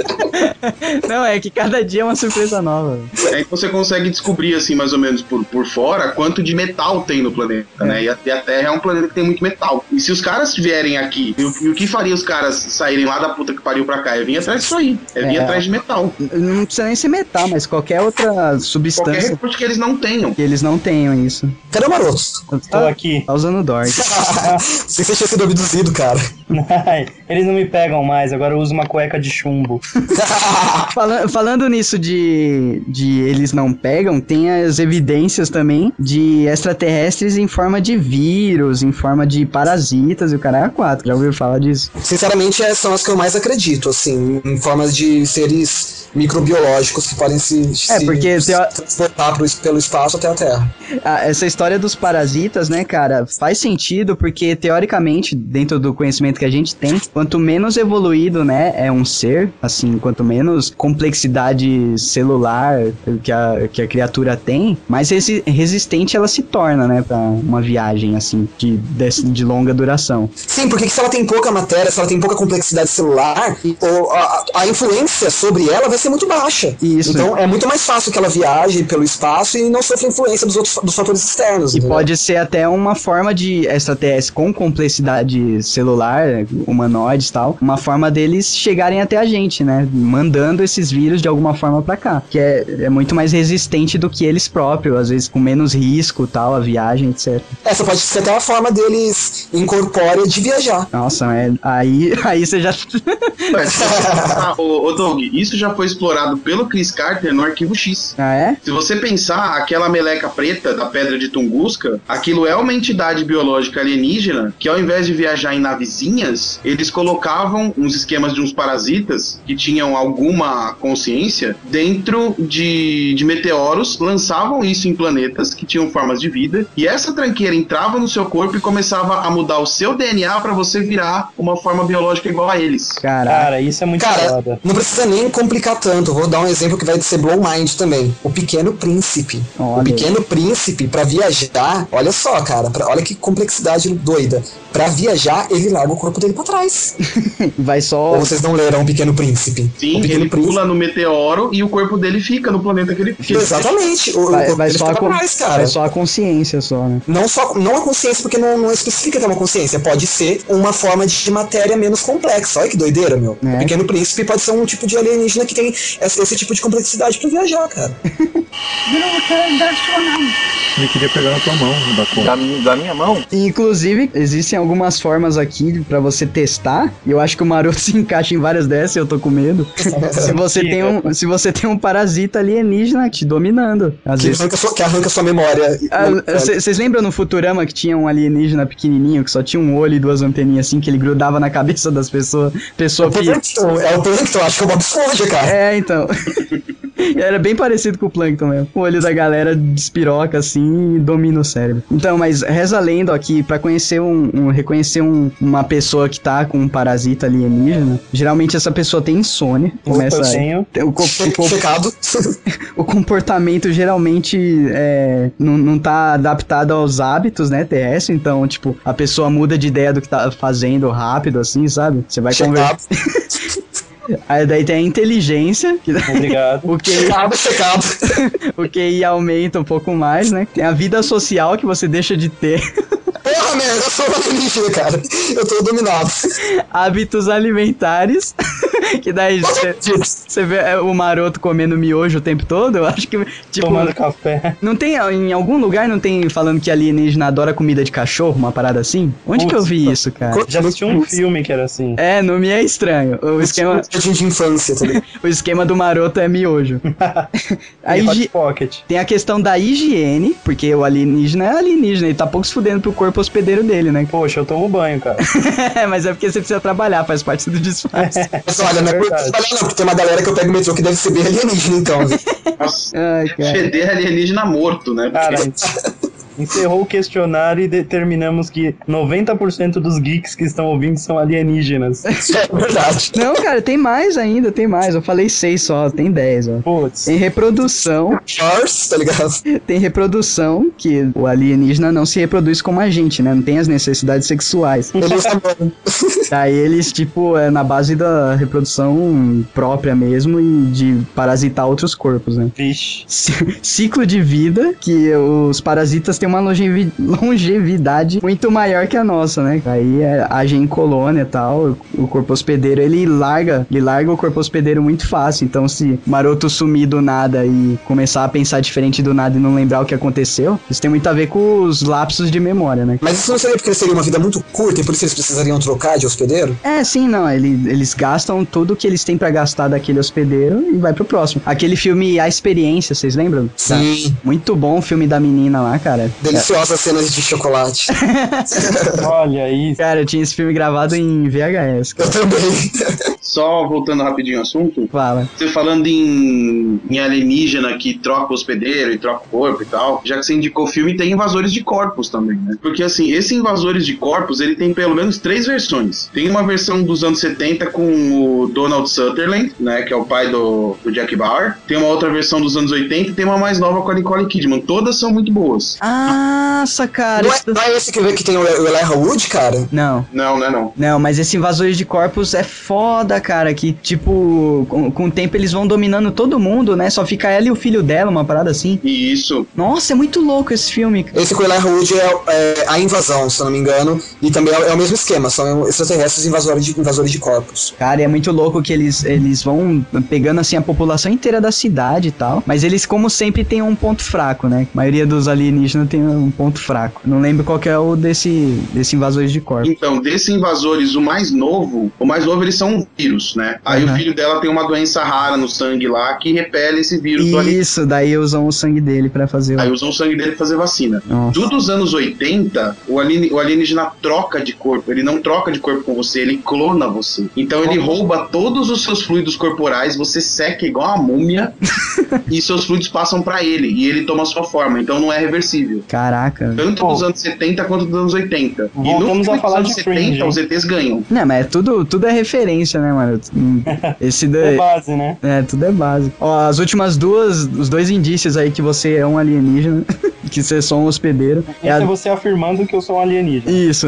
Não, é que cada dia é uma surpresa nova. velho. Aí você consegue descobrir, assim, mais ou menos por, por fora, quanto de metal tem no planeta, né? E a, e a Terra é um planeta que tem muito metal. E se os caras vierem aqui, e o, e o que faria os caras saírem lá da puta que pariu pra cá? É vir atrás disso aí. É vir É. atrás de metal. Não precisa nem ser metal, mas qualquer outra Qualquer substância recurso que eles não tenham. que eles não tenham isso. Cadê o maroto? Tô aqui. Tá usando Dord. Você que tinha sido abduzido, cara. Eles não me pegam mais, agora eu uso uma cueca de chumbo. Fala- falando nisso de, de eles não pegam, tem as evidências também de extraterrestres em forma de vírus, em forma de parasitas e o cara é quatro. Já ouviu falar disso? Sinceramente, é- são as que eu mais acredito, assim, em formas de seres microbiológicos que podem se, É, se porque se teo- transportar pro, pelo espaço até a Terra. Ah, essa história dos parasitas, né, cara, faz sentido porque, teoricamente, dentro do conhecimento que a gente tem, quanto menos evoluído, né, é um ser, assim, quanto menos complexidade celular que a, que a criatura tem, mais resi- resistente ela se torna, né, pra uma viagem, assim, de, de, longa duração. Sim, porque se ela tem pouca matéria, se ela tem pouca complexidade celular, a, a influência sobre ela vai ser muito baixa. Isso. Então é muito mais fácil que ela viaje pelo espaço e não sofra influência dos outros dos fatores externos. E entendeu? pode ser até uma forma de extraterrestre com complexidade celular, humanoides e tal, uma forma deles chegarem até a gente, né? Mandando esses vírus de alguma forma pra cá. Que é, é muito mais resistente do que eles próprios, às vezes com menos risco tal, a viagem, etc. Essa pode ser até uma forma deles incorpórea de viajar. Nossa, é, aí, aí você já. Mas, pensar, ô, ô Doug, isso já foi explorado pelo Chris Carter no Arquivo X. ah, é? Se você pensar, aquela meleca preta da pedra de Tunguska, aquilo é uma entidade biológica alienígena que ao invés de viajar em navezinhas, eles colocavam uns esquemas de uns parasitas que tinham alguma consciência dentro de, de meteoros, lançavam isso em planetas que tinham formas de vida, e essa tranqueira entrava no seu corpo e começava a mudar o seu DNA para você virar uma forma biológica igual a eles. Caraca. Cara, isso é muito Cara, foda. não precisa nem complicar tanto. Vou dar um exemplo que vai ser blow mind também. O Pequeno Príncipe. Olha O Pequeno Príncipe, pra viajar, olha só, cara, pra- olha que complexidade doida. Pra viajar, ele larga o corpo dele pra trás. Vai só. Ou vocês não leram O Pequeno Príncipe? Sim, o Pequeno ele pula no meteoro e o corpo dele fica no planeta que ele ele- Exatamente. O, o Vai, corpo vai dele só fica a, trás, cara. vai só a consciência só, né? Não só não a consciência, porque não, não especifica que é uma consciência. Pode ser uma forma de matéria menos complexa. Olha que doideira, meu. É. O Pequeno Príncipe pode ser um tipo de alienígena que tem esse, esse tipo de complexidade pra viajar, cara. Ele queria pegar na tua mão, da conta. Da, da minha mão? Inclusive, existem algumas formas aqui pra você testar. E eu acho que o Maroto se encaixa em várias dessas e eu tô com medo. se, você tem um, se você tem um parasita alienígena te dominando. Às Que vezes. arranca, sua, que arranca sua memória. Vocês lembram no Futurama que tinha um alienígena pequenininho que só tinha um olho e duas anteninhas assim que ele grudava na cabeça das pessoas? É Pessoa o que. Plankton, é o Plankton, acho que é o Bob Esponja, cara. É, então. Era bem parecido com o Plankton mesmo. O olho da galera despiroca assim e domina o cérebro. Então, mas reza lendo aqui, pra conhecer um, um- reconhecer um- uma pessoa que tá com um parasita alienígena, geralmente essa pessoa tem insônia. Começa tenho. O, co- o comportamento geralmente é, não, não tá adaptado aos hábitos, né, terrestres. Então, tipo, a pessoa muda de ideia do que tá fazendo rápido, assim, sabe? Você vai conversar. Aí daí tem a inteligência, que Obrigado. o QI, Checado, checado. o QI aumenta um pouco mais, né? Tem a vida social que você deixa de ter, Porra, merda, eu sou um alienígena, cara. Eu tô dominado. hábitos alimentares, que daí você, você vê é, o maroto comendo miojo o tempo todo. Eu acho que, tipo, Tomando café. não tem, em algum lugar não tem falando que alienígena adora comida de cachorro, uma parada assim? Onde que eu vi isso, cara? Já assisti um filme que era assim. É, não me é estranho. O esquema, de infância, tá ligado? o esquema do maroto é miojo. A E Hot higi- Pocket. Tem a questão da higiene, porque o alienígena é alienígena, ele tá pouco se fudendo pro corpo hospedeiro dele, né? Poxa, eu tomo banho, cara. Mas é porque você precisa trabalhar, faz parte do disfarce. Mas olha, não é não, porque tem uma galera que eu pego o metrô que deve ser bem alienígena, então. Nossa, Ai, cara. feder alienígena morto, né? Cara, Porque Encerrou o questionário e determinamos que 90% dos geeks que estão ouvindo são alienígenas. É verdade. Não, cara, tem mais ainda, tem mais. Eu falei seis só, tem dez, ó. Putz. Tem reprodução, Charles, tá ligado? tem reprodução, que o alienígena não se reproduz como a gente, né? Não tem as necessidades sexuais. Amam. Daí eles, tipo, é na base da reprodução própria mesmo e de parasitar outros corpos, né? Vixe. Ciclo de vida, que os parasitas têm uma longevi- longevidade muito maior que a nossa, né? Aí é, agem em colônia e tal. O corpo hospedeiro ele larga, ele larga o corpo hospedeiro muito fácil. Então, se Maroto sumir do nada e começar a pensar diferente do nada e não lembrar o que aconteceu, isso tem muito a ver com os lapsos de memória, né? Mas isso não seria porque eles teriam uma vida muito curta e por isso eles precisariam trocar de hospedeiro? É, sim, não. ele- eles gastam tudo que eles têm pra gastar daquele hospedeiro e vai pro próximo. Aquele filme A Experiência, vocês lembram? Sim. Muito bom o filme da menina lá, cara. Deliciosas cenas de chocolate. Olha isso. Cara, eu tinha esse filme gravado em VHS. Eu também. Só voltando rapidinho ao assunto, Fala. você falando em, em alienígena que troca o hospedeiro e troca o corpo e tal, já que você indicou o filme, tem invasores de corpos também, né? Porque assim, esse invasores de corpos, ele tem pelo menos três versões. Tem uma versão dos anos 70 com o Donald Sutherland, né, que é o pai do, do Jack Bauer. Tem uma outra versão dos anos 80 e tem uma mais nova com a Nicole Kidman. Todas são muito boas. Nossa, cara. Não é, isso- não é esse que, que tem o, o Elijah Wood, cara? Não. Não, não é não. Não, mas esse Invasores de Corpos é foda, cara. Que, tipo, com, com o tempo eles vão dominando todo mundo, né? Só fica ela e o filho dela, uma parada assim. Isso, Nossa, é muito louco esse filme. Esse com o Elijah Wood é, é a invasão, se eu não me engano. E também é, é o mesmo esquema, são extraterrestres invasores de, invasores de corpos. Cara, é muito louco que eles, eles vão pegando assim a população inteira da cidade e tal. Mas eles, como sempre, têm um ponto fraco, né? A maioria dos alienígenas tem um ponto fraco. Não lembro qual que é o desse, desse invasores de corpos. Então, desses invasores, o mais novo, o mais novo eles são um vírus, né? Aí Uhum. o filho dela tem uma doença rara no sangue lá que repele esse vírus do. Isso, daí usam o sangue dele pra fazer o. Aí usam o sangue dele pra fazer vacina. Nossa. Tudo dos anos 80, o, alien, o alienígena troca de corpo. Ele não troca de corpo com você, ele clona você. Então ele rouba todos os seus fluidos corporais, você seca igual uma múmia e seus fluidos passam pra ele. E ele toma a sua forma. Então não é reversível. Caraca. Tanto Pô. dos anos 70 quanto dos anos 80. E no Voltamos a falar dos anos de Fringe, 70, hein? os ETs ganham. Não, mas é tudo, tudo é referência, né, mano? Hum, Esse da- É base, né? É, tudo é base. Ó, as últimas duas, os dois indícios aí que você é um alienígena, que você é só um hospedeiro. É Esse é a... você afirmando que eu sou um alienígena. Isso.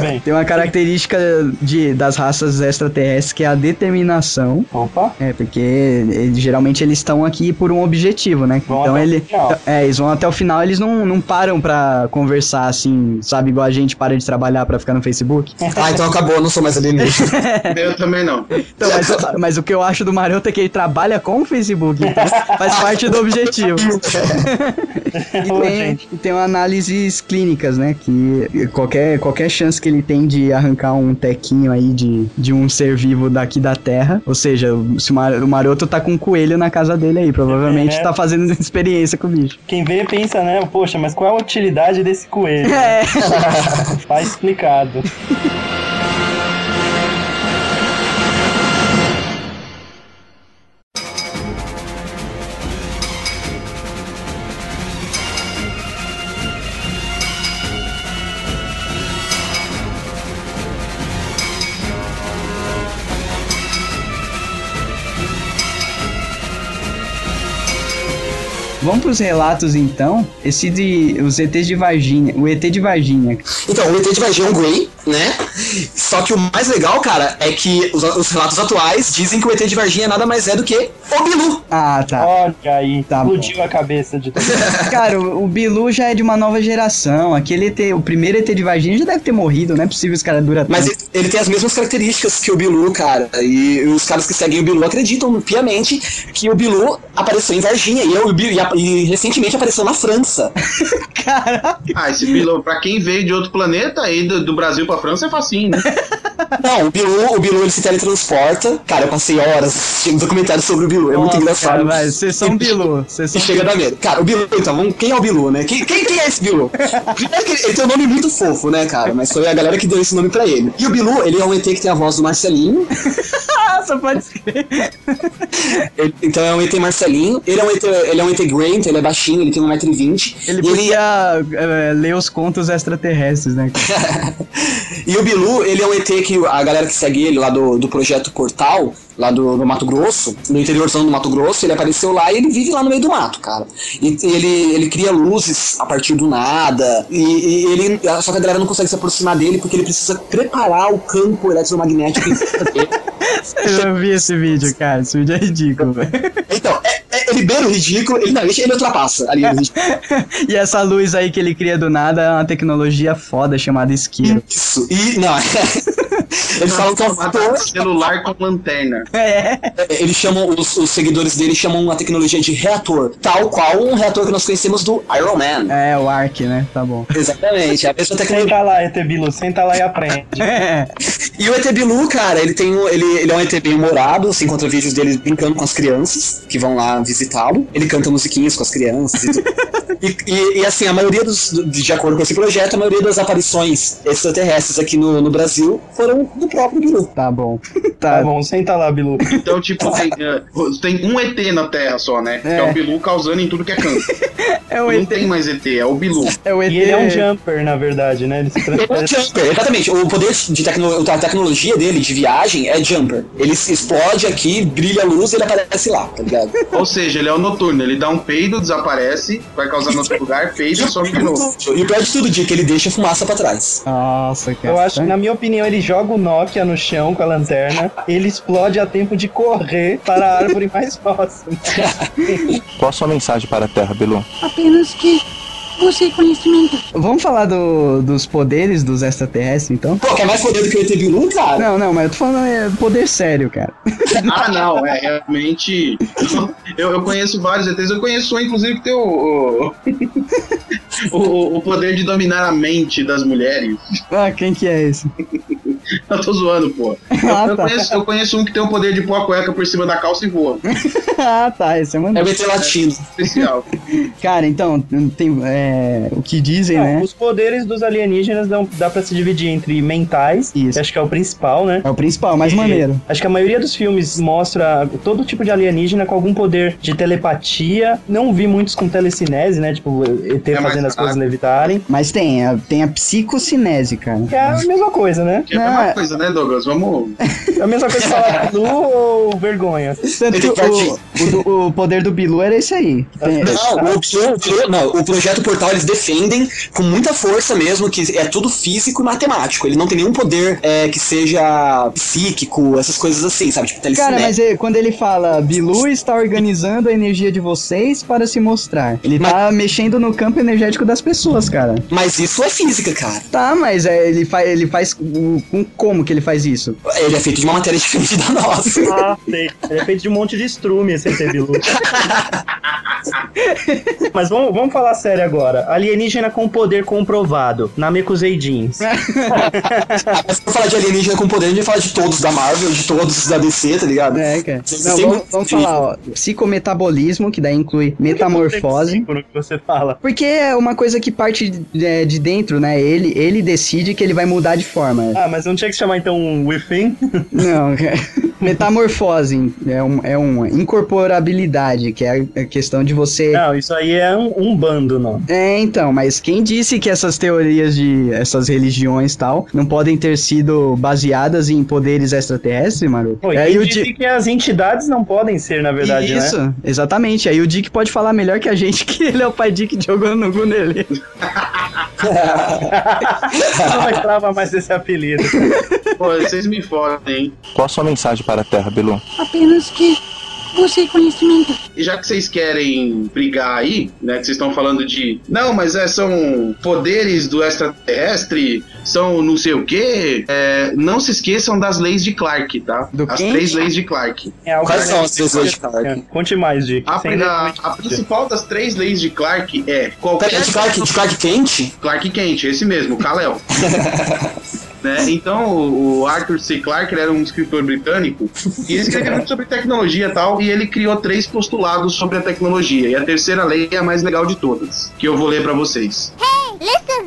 Bem. Tem uma característica de, das raças extraterrestres que é a determinação. Opa. É, porque eles- geralmente eles estão aqui por um objetivo, né? Vão então até o ele. final. É, eles vão até o final, eles não, não param pra conversar assim, sabe? Igual a gente para de trabalhar pra ficar no Facebook. Ah, então acabou, eu não sou mais alienígena. Eu também não. Então, mas, mas o que eu acho do Maroto é que ele trabalha com o Facebook, então faz parte do objetivo. e, Ô, tem, e tem análises clínicas, né? Que qualquer, qualquer chance que ele tem de arrancar um tequinho aí de, de um ser vivo daqui da Terra, ou seja, se o, Mar- o Maroto tá com um coelho na casa dele aí, provavelmente É. tá fazendo experiência com o bicho. Quem vê pensa, né? Poxa, mas qual é a utilidade desse coelho? É. Tá explicado. Pros relatos então. Esse de. Os ETs de Varginha. O ET de Varginha. Então, o ET de Varginha é um Grey, né? Só que o mais legal, cara, é que os, os relatos atuais dizem que o ET de Varginha nada mais é do que o Bilu. Ah, tá. Olha aí, Tá explodiu a cabeça de todo. Cara, o, o Bilu já é de uma nova geração. Aquele ET, o primeiro ET de Varginha já deve ter morrido, não é possível os caras duram Mas tanto. ele, ele tem as mesmas características que o Bilu, cara. E os caras que seguem o Bilu acreditam piamente que o Bilu apareceu em Varginha e, eu, e, e, e recentemente apareceu na França. Caraca. Ah, esse Bilo, pra quem veio de outro planeta aí do, do Brasil pra França é facinho, né? Não, o Bilu, o Bilu ele se teletransporta. Cara, eu passei horas assistindo documentário sobre o Bilu. É muito Nossa, engraçado. cara, vocês são Bilu. Vocês E são chega da medo. Cara, o Bilu, então, vamos, quem é o Bilu, né? Quem, quem, quem é esse Bilu? Primeiro que ele, ele tem um nome muito fofo, né, cara? Mas foi a galera que deu esse nome pra ele. E o Bilu, ele é um ET que tem a voz do Marcelinho. Nossa, pode escrever. Ele- então é um ET Marcelinho. Ele é um ET, ele é um ET Grant, ele é baixinho, ele tem 1,20m. Ele podia é, ler os contos extraterrestres, né? E o Bilu, ele é um ET que a galera que segue ele lá do, do projeto Portal, lá do, do Mato Grosso, no interiorzão do Mato Grosso, ele apareceu lá e ele vive lá no meio do mato, cara. E ele, ele cria luzes a partir do nada. E, e ele. Só que a galera não consegue se aproximar dele porque ele precisa preparar o campo eletromagnético. Eu não vi esse vídeo, cara. Esse vídeo é ridículo, velho. Então, é- é- ele beira o ridículo, ele, não, ele, ele ultrapassa ali no ridículo. E essa luz aí que ele cria do nada é uma tecnologia foda chamada isqueiro. Isso. E, não, eles falam que é um fator. celular com lanterna. É. Eles chamam, os, os seguidores dele chamam a tecnologia de reator, tal qual um reator que nós conhecemos do Iron Man. É, o Ark, né? Tá bom. Exatamente, a mesma tecnologia. Senta lá, ET Bilu, senta lá e aprende. É. E o ET Bilu, cara, ele tem um- ele, ele é um ET bem humorado, você encontra vídeos dele brincando com as crianças que vão lá visitá-lo. Ele canta musiquinhas com as crianças e tudo. E, e- e, assim, a maioria dos. do- De acordo com esse projeto, a maioria das aparições extraterrestres aqui no, no Brasil foram próprio. Tá bom. Tá Tá. bom, senta lá, Bilu. Então, tipo, tem, eh, tem um ET na Terra só, né? Que é o Bilu causando em tudo que é canto. É o Não ET. tem mais ET, é o Bilu. É o ET. E ele é um jumper, na verdade, né? Ele se Ele é um jumper, exatamente. O poder de tecno, a tecnologia dele de viagem é jumper. Ele se explode aqui, brilha a luz e ele aparece lá, tá ligado? Ou seja, ele é o noturno. Ele dá um peido, desaparece, vai causar no outro lugar, peida e some de novo. E o pior de tudo, Di, que ele deixa fumaça pra trás. Nossa, cara. Eu acho que, na minha opinião, ele joga o Nokia no chão com a lanterna, ele explode a tempo de correr para a árvore mais próxima. Qual a sua mensagem para a Terra, Bilu? Apenas que busque conhecimento. Vamos falar do- dos poderes dos extraterrestres, então? Pô, quer mais poder do que o ET Bilu, cara? Não, não, mas eu tô falando é poder sério, cara. Ah, não, é realmente. Eu, eu conheço vários ETs, eu conheço um, inclusive, que tem o. O, o, o poder de dominar a mente das mulheres. Ah, quem que é esse? Eu tô zoando, pô. Eu, Ah, eu tá. conheço, eu conheço um que tem o poder de pôr a cueca por cima da calça e voa. ah, tá, esse é É o maneiro. ET latino. Especial. Cara, então, tem é, o que dizem, Não, né? Os poderes dos alienígenas dão, dá pra se dividir entre mentais, Isso. que acho que é o principal, né? É o principal, mais E maneiro. Acho que a maioria dos filmes mostra todo tipo de alienígena com algum poder de telepatia. Não vi muitos com telecinese, né? Tipo, ET É fazendo as coisas raro. levitarem. Mas tem, a, tem a psicocinese, cara. Que é a mesma coisa, né? Que é a mesma é- coisa, né, Douglas? Vamos. É a mesma coisa que falar Bilu ou vergonha. Tanto o, o, o poder do Bilu era esse aí. Não, o, não, o projeto Eles defendem com muita força mesmo que é tudo físico e matemático. Ele não tem nenhum poder é, que seja psíquico, essas coisas assim, sabe? Tipo, Cara, mas é- quando ele fala Bilu está organizando a energia de vocês para se mostrar. Ele tá mexendo no campo energético das pessoas, cara. Mas isso é física, cara. Tá, mas é, ele, fa ele faz. Com como que ele faz isso? Ele é feito de uma matéria diferente da nossa. Ah, sei. Ele é feito de um monte de estrume esse ET Bilu. Mas vamos, vamos falar sério agora. Alienígena com poder comprovado. Namekusei Jeans. Mas se for falar de alienígena com poder, a gente vai falar de todos da Marvel, de todos da DC, tá ligado? É, cara. Não, vamos, vamos falar, ó. Psicometabolismo, que daí inclui metamorfose. No que você fala. Porque é uma coisa que parte de, é, de dentro, né? Ele, ele decide que ele vai mudar de forma. Ah, mas não tinha que chamar então um Within? Não, metamorfose é, um, é uma incorporabilidade, que é a questão de você. Não, isso aí é um, um bando, não. É, então, mas quem disse que essas teorias de essas religiões e tal não podem ter sido baseadas em poderes extraterrestres, Maru? Pô, É, quem o disse Di- que as entidades não podem ser, na verdade, Isso, né? exatamente. Aí o Dick pode falar melhor que a gente que ele é o pai Dick jogando no nele. não lembrava mais desse apelido. Pô, vocês me fodem, hein? Qual a sua mensagem para a Terra, Bilu? Apenas que busque conhecimento. E já que vocês querem brigar aí, né? Que vocês estão falando de. Não, mas é, são poderes do extraterrestre, são não sei o quê. É, não se esqueçam das leis de Clark, tá? Do as quem? três leis de Clark. É algo Quais que- são as três leis de Clark? Conte mais, Dick. A, a- a principal das três leis de Clark é qualquer. Pera, de Clark, de Clark Kent? Clark Kent, esse mesmo, Kal-El. né? Então, o Arthur C. Clarke era um escritor britânico e ele escrevia muito sobre tecnologia e tal, e ele criou três postulados sobre a tecnologia. E a terceira lei é a mais legal de todas, que eu vou ler pra vocês.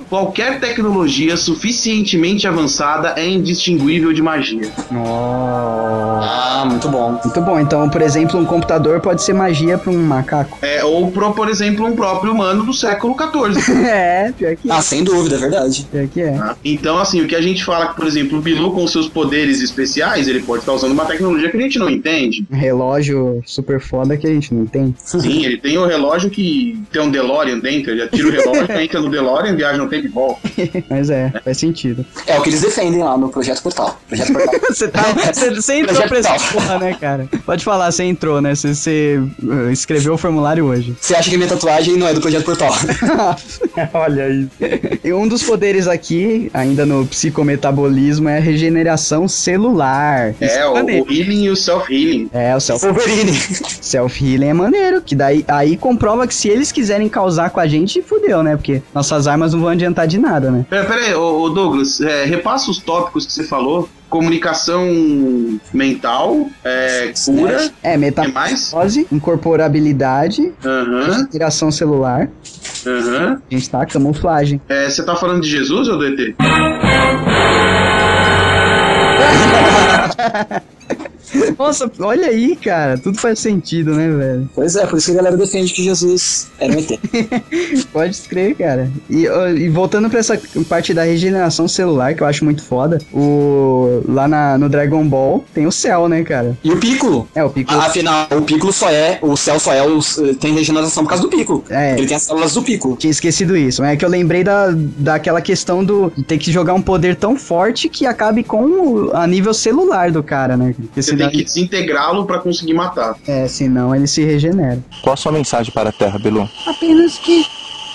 Qualquer tecnologia suficientemente avançada é indistinguível de magia. Ah, muito bom. Muito bom. Então, por exemplo, um computador pode ser magia pra um macaco. É, ou, pro, por exemplo, um próprio humano do século XIV. é, pior que Ah, sem dúvida, é verdade. Pior que é. Tá? Então, assim, o que a gente fala que, por exemplo, o Bilu com seus poderes especiais, ele pode estar usando uma tecnologia que a gente não entende. Um relógio super foda que a gente não tem. Sim, ele tem o relógio que tem um DeLorean dentro, ele tira o relógio, entra no DeLorean, viaja no tempo e volta. Mas é, faz sentido. É o que eles defendem lá no Projeto Portal. Projeto Portal. Você, tá, você, você entrou Projeto pra essa porra, né, cara? Pode falar, você entrou, né? Você, você uh, escreveu o formulário hoje. Você acha que minha tatuagem não é do Projeto Portal? Olha aí. E um dos poderes aqui, ainda no psicometabolismo, é a regeneração celular. Isso É, o, o healing e o self-healing. É, o self- Wolverine. self-healing é maneiro, que daí aí comprova que se eles quiserem causar com a gente, fudeu, né? Porque nossas armas não vão adiantar de nada, né? Pera, pera aí, ô, ô Douglas, é, repassa os tópicos que você falou. Comunicação mental, é, cura, É, mais? metamorfose, incorporabilidade, Aham, respiração celular, aham. a gente tá, camuflagem. É, Você tá falando de Jesus ou do ET? Nossa, olha aí, cara, tudo faz sentido, né, velho? Pois é, por isso que a galera defende que Jesus era um ET. Pode crer, cara. E, e voltando pra essa parte da regeneração celular, que eu acho muito foda, o lá na- no Dragon Ball tem o céu, né, cara? E o Piccolo? É, o Piccolo. Afinal, o Piccolo só é, o céu só é, os, tem regeneração por causa do Piccolo. É. Ele tem as células do Piccolo. Tinha esquecido isso, é que eu lembrei da, daquela questão do ter que jogar um poder tão forte que acabe com o, a nível celular do cara, né? Senão, tem que desintegrá-lo pra conseguir matar. é, senão ele se regenera. Qual a sua mensagem para a Terra, Bilu? Apenas que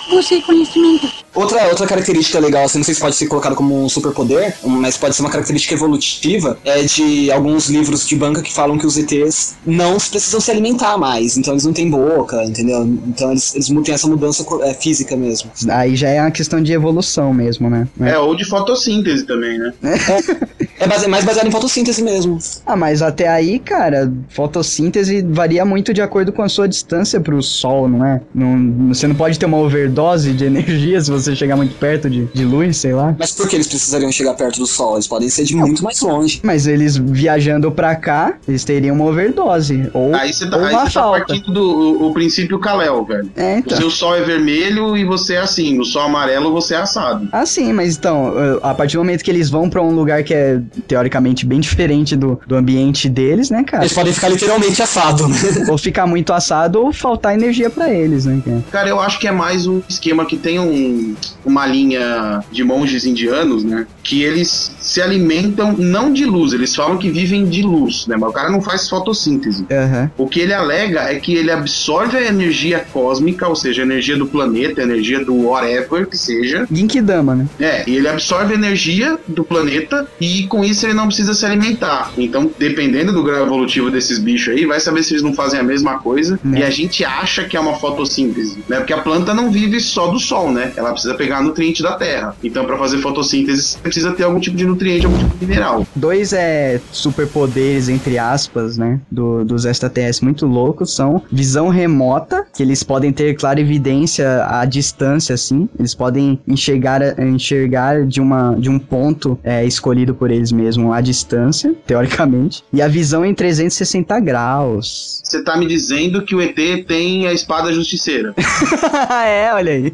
você conhecimento. Outra, outra característica legal, assim, não sei se pode ser colocado como um superpoder, mas pode ser uma característica evolutiva, é de alguns livros de banca que falam que os ETs não precisam se alimentar mais, então eles não têm boca, entendeu? Então eles, eles têm essa mudança é, física mesmo. Aí já é uma questão de evolução mesmo, né? É, ou de fotossíntese também, né? É base- mais baseado em fotossíntese mesmo. Ah, mas até aí, cara, fotossíntese varia muito de acordo com a sua distância pro sol, não é? Não, você não pode ter uma overdose de energia se você chegar muito perto de, de luz, sei lá. Mas por que eles precisariam chegar perto do Sol? Eles podem ser de muito mais longe. Mas eles viajando pra cá, eles teriam uma overdose. Ou, Aí você tá, ou aí uma você tá falta. partindo do o, o princípio Kalel, velho. É, O então. seu sol é vermelho e você é assim. No sol amarelo você é assado. Ah, sim, mas então, a partir do momento que eles vão pra um lugar que é teoricamente bem diferente do, do ambiente deles, né, cara? Eles podem ficar literalmente assados, né? ou ficar muito assado ou faltar energia pra eles, né, cara? Cara, eu acho que é mais um esquema que tem um, uma linha de monges indianos, né? Que eles se alimentam não de luz, eles falam que vivem de luz, né? Mas o cara não faz fotossíntese. Aham. O que ele alega é que ele absorve a energia cósmica, ou seja, a energia do planeta, a energia do whatever que seja. Ginkidama, né? É, e ele absorve a energia do planeta e com isso ele não precisa se alimentar. Então, dependendo do grau evolutivo desses bichos aí, vai saber se eles não fazem a mesma coisa. Né. E a gente acha que é uma fotossíntese, né? Porque a planta não vive só do sol, né? Ela precisa pegar nutriente da terra. Então, para fazer fotossíntese, você precisa ter algum tipo de nutriente, algum tipo de mineral. Dois é superpoderes, entre aspas, né? Do, dos extraterrestres muito loucos são visão remota, que eles podem ter clara evidência à distância, assim. Eles podem enxergar, enxergar de, uma, de um ponto é, escolhido por eles mesmos à distância, teoricamente. E a visão em 360 graus. Você tá me dizendo que o ET tem a espada justiceira. é, olha aí.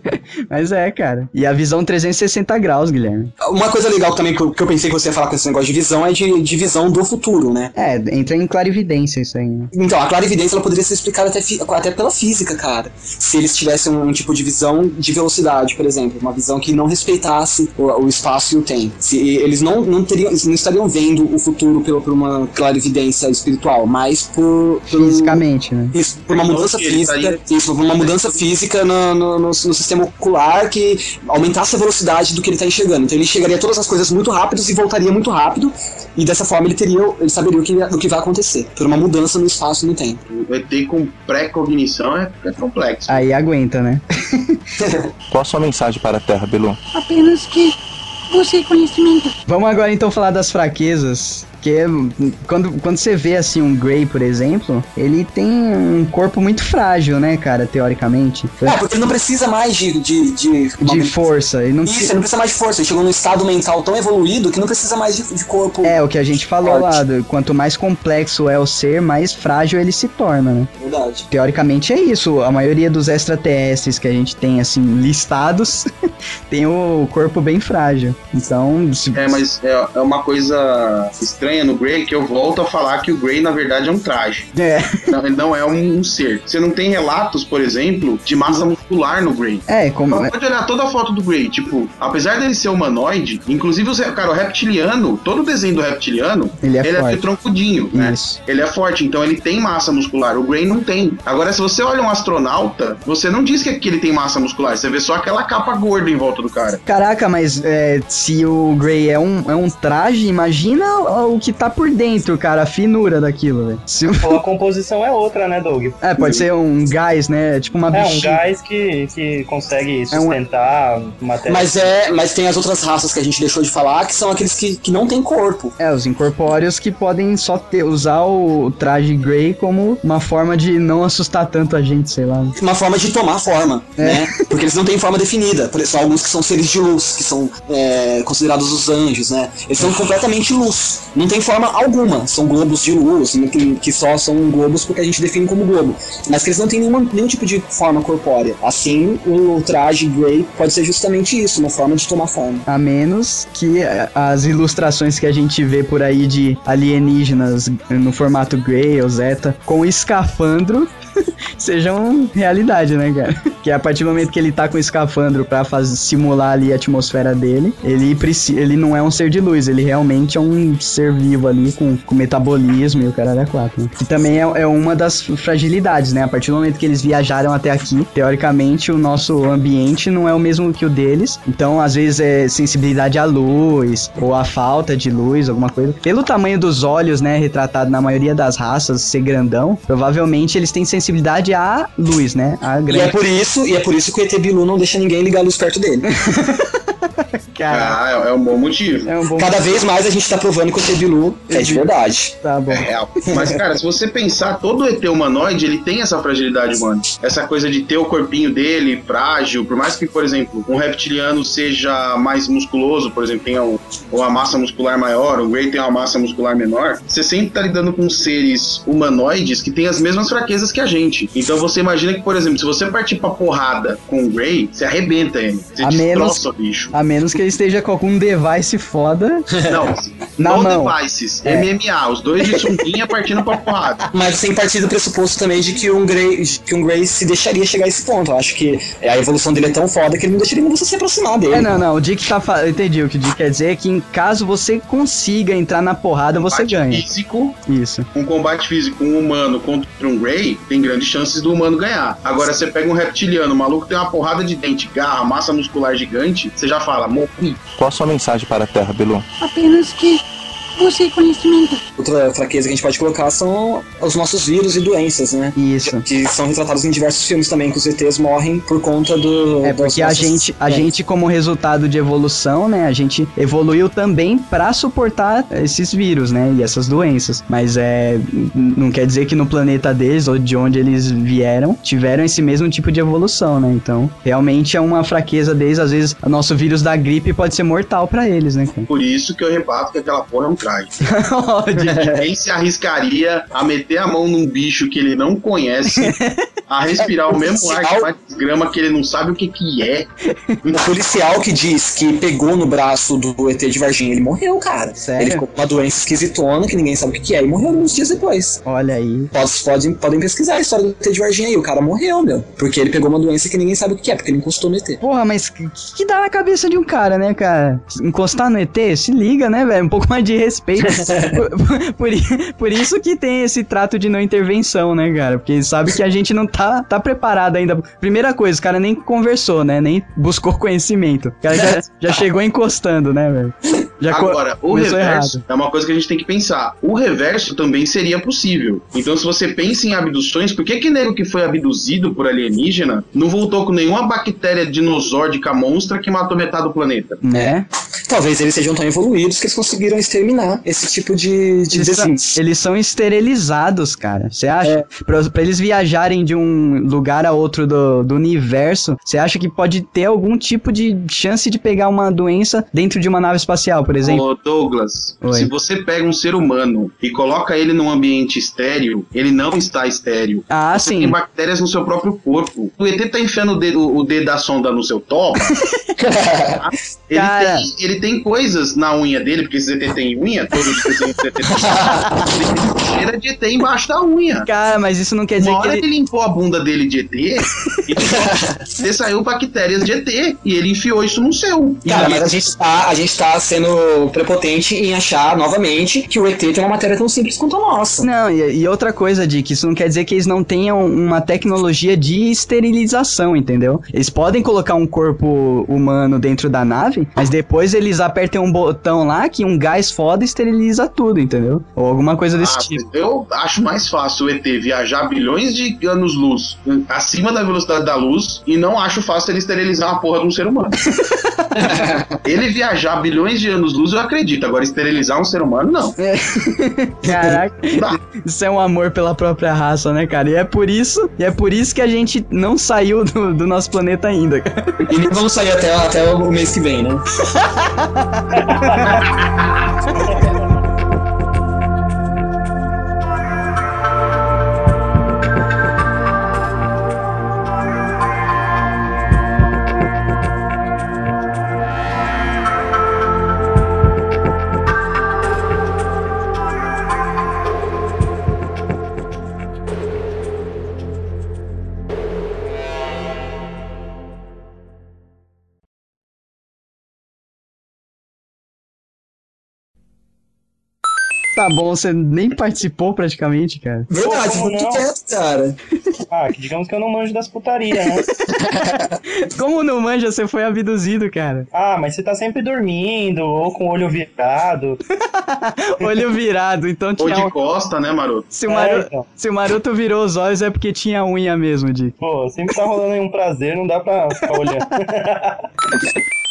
Mas é, cara. E a visão 360 graus, Guilherme. Uma coisa legal também que eu, que eu pensei que você ia falar com esse negócio de visão é de, de visão do futuro, né? É, entra em clarividência isso aí, né? Então, a clarividência ela poderia ser explicada até, até pela física, cara. Se eles tivessem um, tipo de visão de velocidade, por exemplo, uma visão que não respeitasse o, o espaço e o tempo. Se eles não, não teriam, eles não estariam vendo o futuro pelo, por uma clarividência espiritual, mas por, pelo- Fisicamente, né? isso, por uma mudança Ele física, isso, por uma mudança física no, no, no- no sistema ocular que aumentasse a velocidade do que ele está enxergando. Então ele enxergaria todas as coisas muito rápidos e voltaria muito rápido, e dessa forma ele teria, ele saberia o que, o que vai acontecer, por uma mudança no espaço e no tempo. O ET com pré-cognição é, é complexo. Aí aguenta, né? Qual a sua mensagem para a Terra, Bilu? Apenas que você conhecimento. Vamos agora então falar das fraquezas. Que hum, quando, quando você vê assim um Grey, por exemplo, ele tem um corpo muito frágil, né, cara, teoricamente. É, porque ele não precisa mais de. de, de, De força. Ele não Isso, precisa- ele não precisa mais de força. Ele chegou num estado mental tão evoluído que não precisa mais de, de corpo. É, o que a gente falou Forte. lá, do- quanto mais complexo é o ser, mais frágil ele se torna, né? Verdade. Teoricamente é isso, a maioria dos extraterrestres que a gente tem, assim, listados, tem o corpo bem frágil. Então, se... É, mas é, é uma coisa estranha no Grey que eu volto a falar que o Grey, na verdade, é um traje. É, Não, ele não é um, um ser. Você não tem relatos, por exemplo, de massa muscular no Grey. é como... Pode olhar toda a foto do Grey, tipo, apesar dele ser humanoide, inclusive, re- cara, o reptiliano, todo o desenho do reptiliano, Ele é ele é forte. meio troncudinho, né? Isso. Ele é forte, então ele tem massa muscular. O Grey não tem. Agora, se você olha um astronauta, você não diz que que ele tem massa muscular, você vê só aquela capa gorda em volta do cara. Caraca, mas é, se o Grey é um, é um traje, imagina o, o que tá por dentro, cara, a finura daquilo, velho. Se- Ou a composição é outra, né, Doug? É, pode ser um gás, né? Tipo uma É um gás que, que consegue É um- sustentar matéria. Mas é, mas tem as outras raças que a gente deixou de falar, que são aqueles que, que não têm corpo. É, os incorpóreos que podem só ter, usar o traje Grey como uma forma de não assustar tanto a gente, sei lá. Uma forma de tomar forma, É. né? Porque eles não têm forma definida. Por isso, alguns que são seres de luz, que são é, considerados os anjos, né? Eles são completamente luz. Não tem forma alguma. São globos de luz, né, que, só são globos porque a gente define como globo. Mas que eles não têm nenhuma, nenhum tipo de forma corpórea. Assim, o traje Grey pode ser justamente isso, uma forma de tomar forma. A menos que eh, as ilustrações que a gente vê por aí de alienígenas no formato Grey ou Zeta com escafandro sejam realidade, né, cara? Que a partir do momento que ele tá com escafandro pra simular ali a atmosfera dele, ele, ele não é um ser de luz, ele realmente é um ser vivo ali com, com metabolismo e o cara é quatro. Né? Que também é, é uma das fragilidades, né? A partir do momento que eles viajaram até aqui, teoricamente o nosso ambiente não é o mesmo que o deles, então às vezes é sensibilidade à luz ou a falta de luz, alguma coisa. Pelo tamanho dos olhos, né, retratado na maioria das raças, ser grandão, provavelmente eles têm sensibilidade à luz, né? A E é grande. por isso, e é por isso que o ET Bilu não deixa ninguém ligar a luz perto dele. Cara, Ah, é, é um bom motivo. é um bom. Cada vez mais a gente tá provando que o ET Bilu é de verdade. Tá bom. É real. Mas, cara, se você pensar, todo ET humanoide, ele tem essa fragilidade humana. Essa coisa de ter o corpinho dele frágil, por mais que, por exemplo, um reptiliano seja mais musculoso, por exemplo, tenha um- uma massa muscular maior, o Grey tem uma massa muscular menor, você sempre tá lidando com seres humanoides que têm as mesmas fraquezas que a gente. Então você imagina que, por exemplo, se você partir pra porrada com o Grey, você arrebenta ele. Você A destroça menos- o bicho. A menos que ele esteja com algum device foda Não, na no mão. devices, É. MMA, os dois de sunguinha partindo pra porrada. Mas sem partir do pressuposto também de que um Grey, que um Grey se deixaria chegar a esse ponto. Eu acho que a evolução dele é tão foda que ele não deixaria você se aproximar dele. É, não, não. O Dick tá falando. Entendi. O que o Dick quer dizer é que em caso você consiga entrar na porrada, você Combate ganha. Físico, Isso. um combate físico um humano contra um Grey, tem grandes chances do humano ganhar. Agora, você pega um reptiliano, o maluco tem uma porrada de dente, garra, massa muscular gigante, você já fala, Qual a sua mensagem para a Terra, Belu? Apenas que você conhecimento. Outra fraqueza que a gente pode colocar são os nossos vírus e doenças, né? Isso. Que são retratados em diversos filmes também, que os ETs morrem por conta do. É porque a gente, a gente como resultado de evolução, né, a gente evoluiu também pra suportar esses vírus, né, e essas doenças. Mas é não quer dizer que no planeta deles ou de onde eles vieram tiveram esse mesmo tipo de evolução, né? Então, realmente é uma fraqueza deles, às vezes o nosso vírus da gripe pode ser mortal pra eles, né? cara? Por isso que eu rebato que aquela porra é um Ó, Dick. Quem se arriscaria a meter a mão num bicho que ele não conhece, a respirar o mesmo ar de uma desgrama que ele não sabe o que que é? O policial que diz que pegou no braço do ET de Varginha, ele morreu, cara. Sério? Ele ficou com uma doença esquisitona que ninguém sabe o que que é e morreu alguns dias depois. Olha aí. Podem, podem, podem pesquisar a história do ET de Varginha aí. O cara morreu, meu. Porque ele pegou uma doença que ninguém sabe o que é, porque ele encostou no ET. Porra, mas que, que dá na cabeça de um cara, né, cara? Encostar no ET? Se liga, né, velho? Um pouco mais de respeito. por, por, por isso que tem esse trato de não intervenção, né, cara? Porque sabe que a gente não tá, tá preparado ainda. Primeira coisa, o cara nem conversou, né? Nem buscou conhecimento. O cara já, já chegou encostando, né, velho? Já Agora, o reverso errado. é uma coisa que a gente tem que pensar. O reverso também seria possível. Então, se você pensa em abduções, por que que nego que foi abduzido por alienígena não voltou com nenhuma bactéria dinosaurica monstra que matou metade do planeta? Né? Talvez eles sejam tão evoluídos que eles conseguiram exterminar esse tipo de, de Eles são, eles são esterilizados, cara. Você acha? Pra, pra eles viajarem de um lugar a outro do, do universo, você acha que pode ter algum tipo de chance de pegar uma doença dentro de uma nave espacial, por exemplo? Ô, Douglas, Oi. se você pega um ser humano e coloca ele num ambiente estéreo, ele não está estéreo. Ah, Você sim. tem bactérias no seu próprio corpo. O ET tá enfiando o dedo, o dedo da sonda no seu toba. ele, Cara. tem, ele tem coisas na unha dele, porque esse ET tem unha, todo desenho do ET tem Ele cheira de ET embaixo da unha. Cara, mas isso não quer dizer Uma que hora ele... ele limpou a bunda dele de ET e você saiu bactérias de ET. E ele enfiou isso no seu. Cara, mas a gente, tá, a gente tá sendo prepotente em achar novamente que o ET tem uma matéria tão simples quanto a nossa. Não, e, e outra coisa, Dick, isso não quer dizer que eles não tenham uma tecnologia de esterilização, entendeu? Eles podem colocar um corpo humano dentro da nave, mas depois eles apertam um botão lá que um gás foda esteriliza tudo, entendeu? Ou alguma coisa desse Ah, tipo. Eu acho mais fácil o ET viajar bilhões de anos-luz acima da velocidade da luz e não acho fácil ele esterilizar uma porra de um ser humano. ele viajar bilhões de anos-luz eu acredito, agora esterilizar um ser humano, não. Caraca, Não dá. isso é um amor pela própria raça, né, cara? E é por isso, e é por isso que a gente não saiu do, do nosso planeta ainda, cara. E nem vamos sair até, até o mês que vem, né? Tá bom, você nem participou praticamente, cara. Verdade, Pô, muito não. quieto, cara. Ah, que digamos que eu não manjo das putarias, né? Como não manja, você foi abduzido, cara. Ah, mas você tá sempre dormindo, ou com o olho virado. Olho virado, então Ou tinha. de costa, né, maroto? Se o, É, Maroto, então. se o Maroto virou os olhos é porque tinha unha mesmo, Dick. Pô, sempre tá rolando aí um prazer, não dá pra ficar olhando.